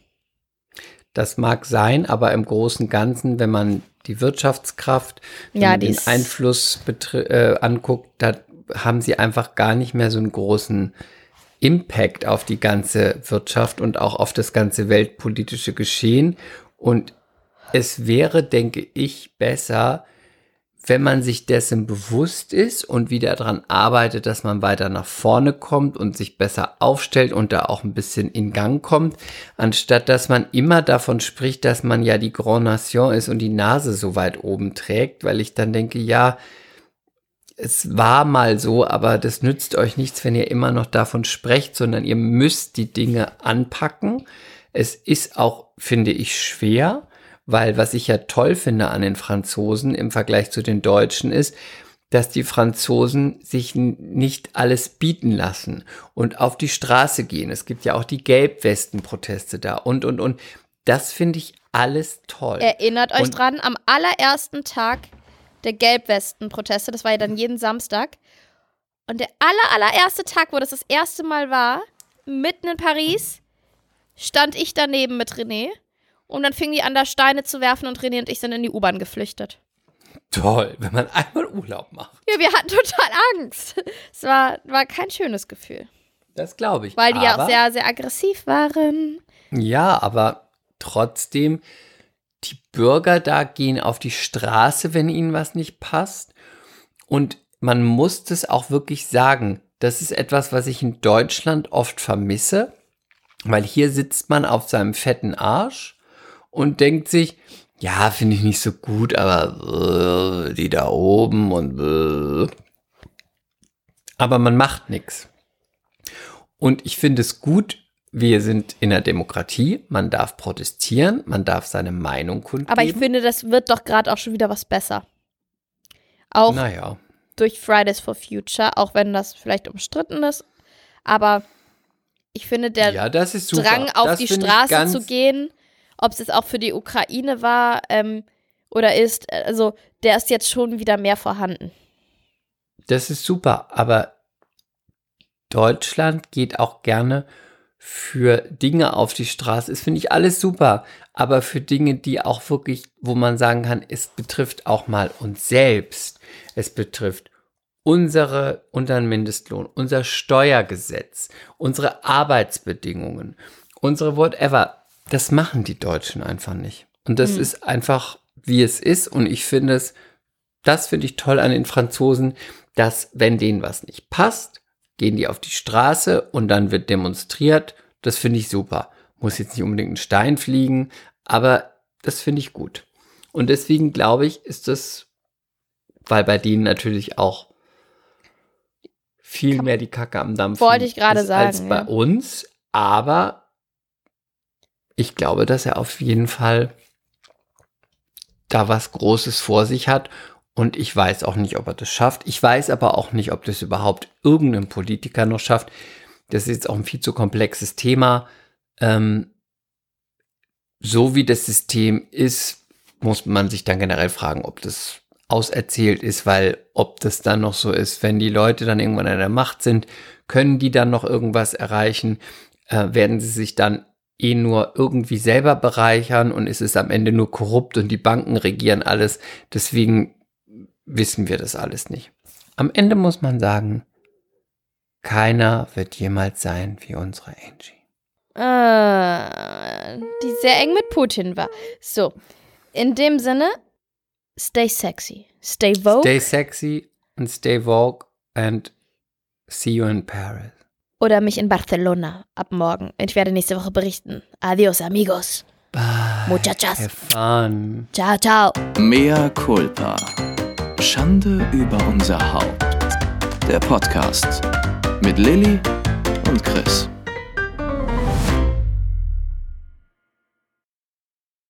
Das mag sein, aber im Großen und Ganzen, wenn man die Wirtschaftskraft, ja, den Einfluss äh, anguckt, da haben sie einfach gar nicht mehr so einen großen Impact auf die ganze Wirtschaft und auch auf das ganze weltpolitische Geschehen. Und es wäre, denke ich, besser, wenn man sich dessen bewusst ist und wieder daran arbeitet, dass man weiter nach vorne kommt und sich besser aufstellt und da auch ein bisschen in Gang kommt, anstatt dass man immer davon spricht, dass man ja die Grand Nation ist und die Nase so weit oben trägt, weil ich dann denke, ja, es war mal so, aber das nützt euch nichts, wenn ihr immer noch davon sprecht, sondern ihr müsst die Dinge anpacken. Es ist auch, finde ich, schwer, weil was ich ja toll finde an den Franzosen im Vergleich zu den Deutschen ist, dass die Franzosen sich nicht alles bieten lassen und auf die Straße gehen. Es gibt ja auch die Gelbwesten-Proteste da und, und, und. Das finde ich alles toll. Erinnert euch und dran, am allerersten Tag der Gelbwesten-Proteste. Das war ja dann jeden Samstag. Und der aller, allererste Tag, wo das das erste Mal war, mitten in Paris, stand ich daneben mit René. Und dann fingen die an, da Steine zu werfen und René und ich sind in die U-Bahn geflüchtet. Toll, wenn man einmal Urlaub macht. Ja, wir hatten total Angst. Es war, war kein schönes Gefühl. Das glaube ich. Weil die ja auch sehr, sehr aggressiv waren. Ja, aber trotzdem die Bürger da gehen auf die Straße, wenn ihnen was nicht passt. Und man muss das auch wirklich sagen. Das ist etwas, was ich in Deutschland oft vermisse, weil hier sitzt man auf seinem fetten Arsch und denkt sich, ja, finde ich nicht so gut, aber äh, die da oben und äh. aber man macht nichts. Und ich finde es gut, wir sind in der Demokratie, man darf protestieren, man darf seine Meinung kundgeben. Aber ich finde, das wird doch gerade auch schon wieder was besser. Auch naja. durch Fridays for Future, auch wenn das vielleicht umstritten ist. Aber ich finde, der ja, Drang auf das die Straße zu gehen, ob es jetzt auch für die Ukraine war ähm, oder ist, also der ist jetzt schon wieder mehr vorhanden. Das ist super, aber Deutschland geht auch gerne für Dinge auf die Straße ist, finde ich alles super. Aber für Dinge, die auch wirklich, wo man sagen kann, es betrifft auch mal uns selbst. Es betrifft unsere, unseren Mindestlohn, unser Steuergesetz, unsere Arbeitsbedingungen, unsere whatever. Das machen die Deutschen einfach nicht. Und das mhm. ist einfach, wie es ist. Und ich finde es, das finde ich toll an den Franzosen, dass wenn denen was nicht passt, gehen die auf die Straße und dann wird demonstriert. Das finde ich super. Muss jetzt nicht unbedingt ein Stein fliegen, aber das finde ich gut. Und deswegen glaube ich, ist das, weil bei denen natürlich auch viel mehr die Kacke am Wollte ich gerade sagen. Als bei ja. uns. Aber ich glaube, dass er auf jeden Fall da was Großes vor sich hat und ich weiß auch nicht, ob er das schafft. Ich weiß aber auch nicht, ob das überhaupt irgendein Politiker noch schafft. Das ist jetzt auch ein viel zu komplexes Thema. Ähm, so wie das System ist, muss man sich dann generell fragen, ob das auserzählt ist, weil ob das dann noch so ist, wenn die Leute dann irgendwann an der Macht sind, können die dann noch irgendwas erreichen? Äh, werden sie sich dann eh nur irgendwie selber bereichern und es ist am Ende nur korrupt und die Banken regieren alles. Deswegen wissen wir das alles nicht. Am Ende muss man sagen, keiner wird jemals sein wie unsere Angie. Äh, die sehr eng mit Putin war. So, in dem Sinne, stay sexy, stay vogue. Stay sexy and stay vogue and see you in Paris. Oder mich in Barcelona ab morgen. Ich werde nächste Woche berichten. Adios, amigos. Bye. Muchachas. Have fun. Ciao, ciao. Mea culpa. Schande über unser Haupt. Der Podcast mit Lilly und Chris.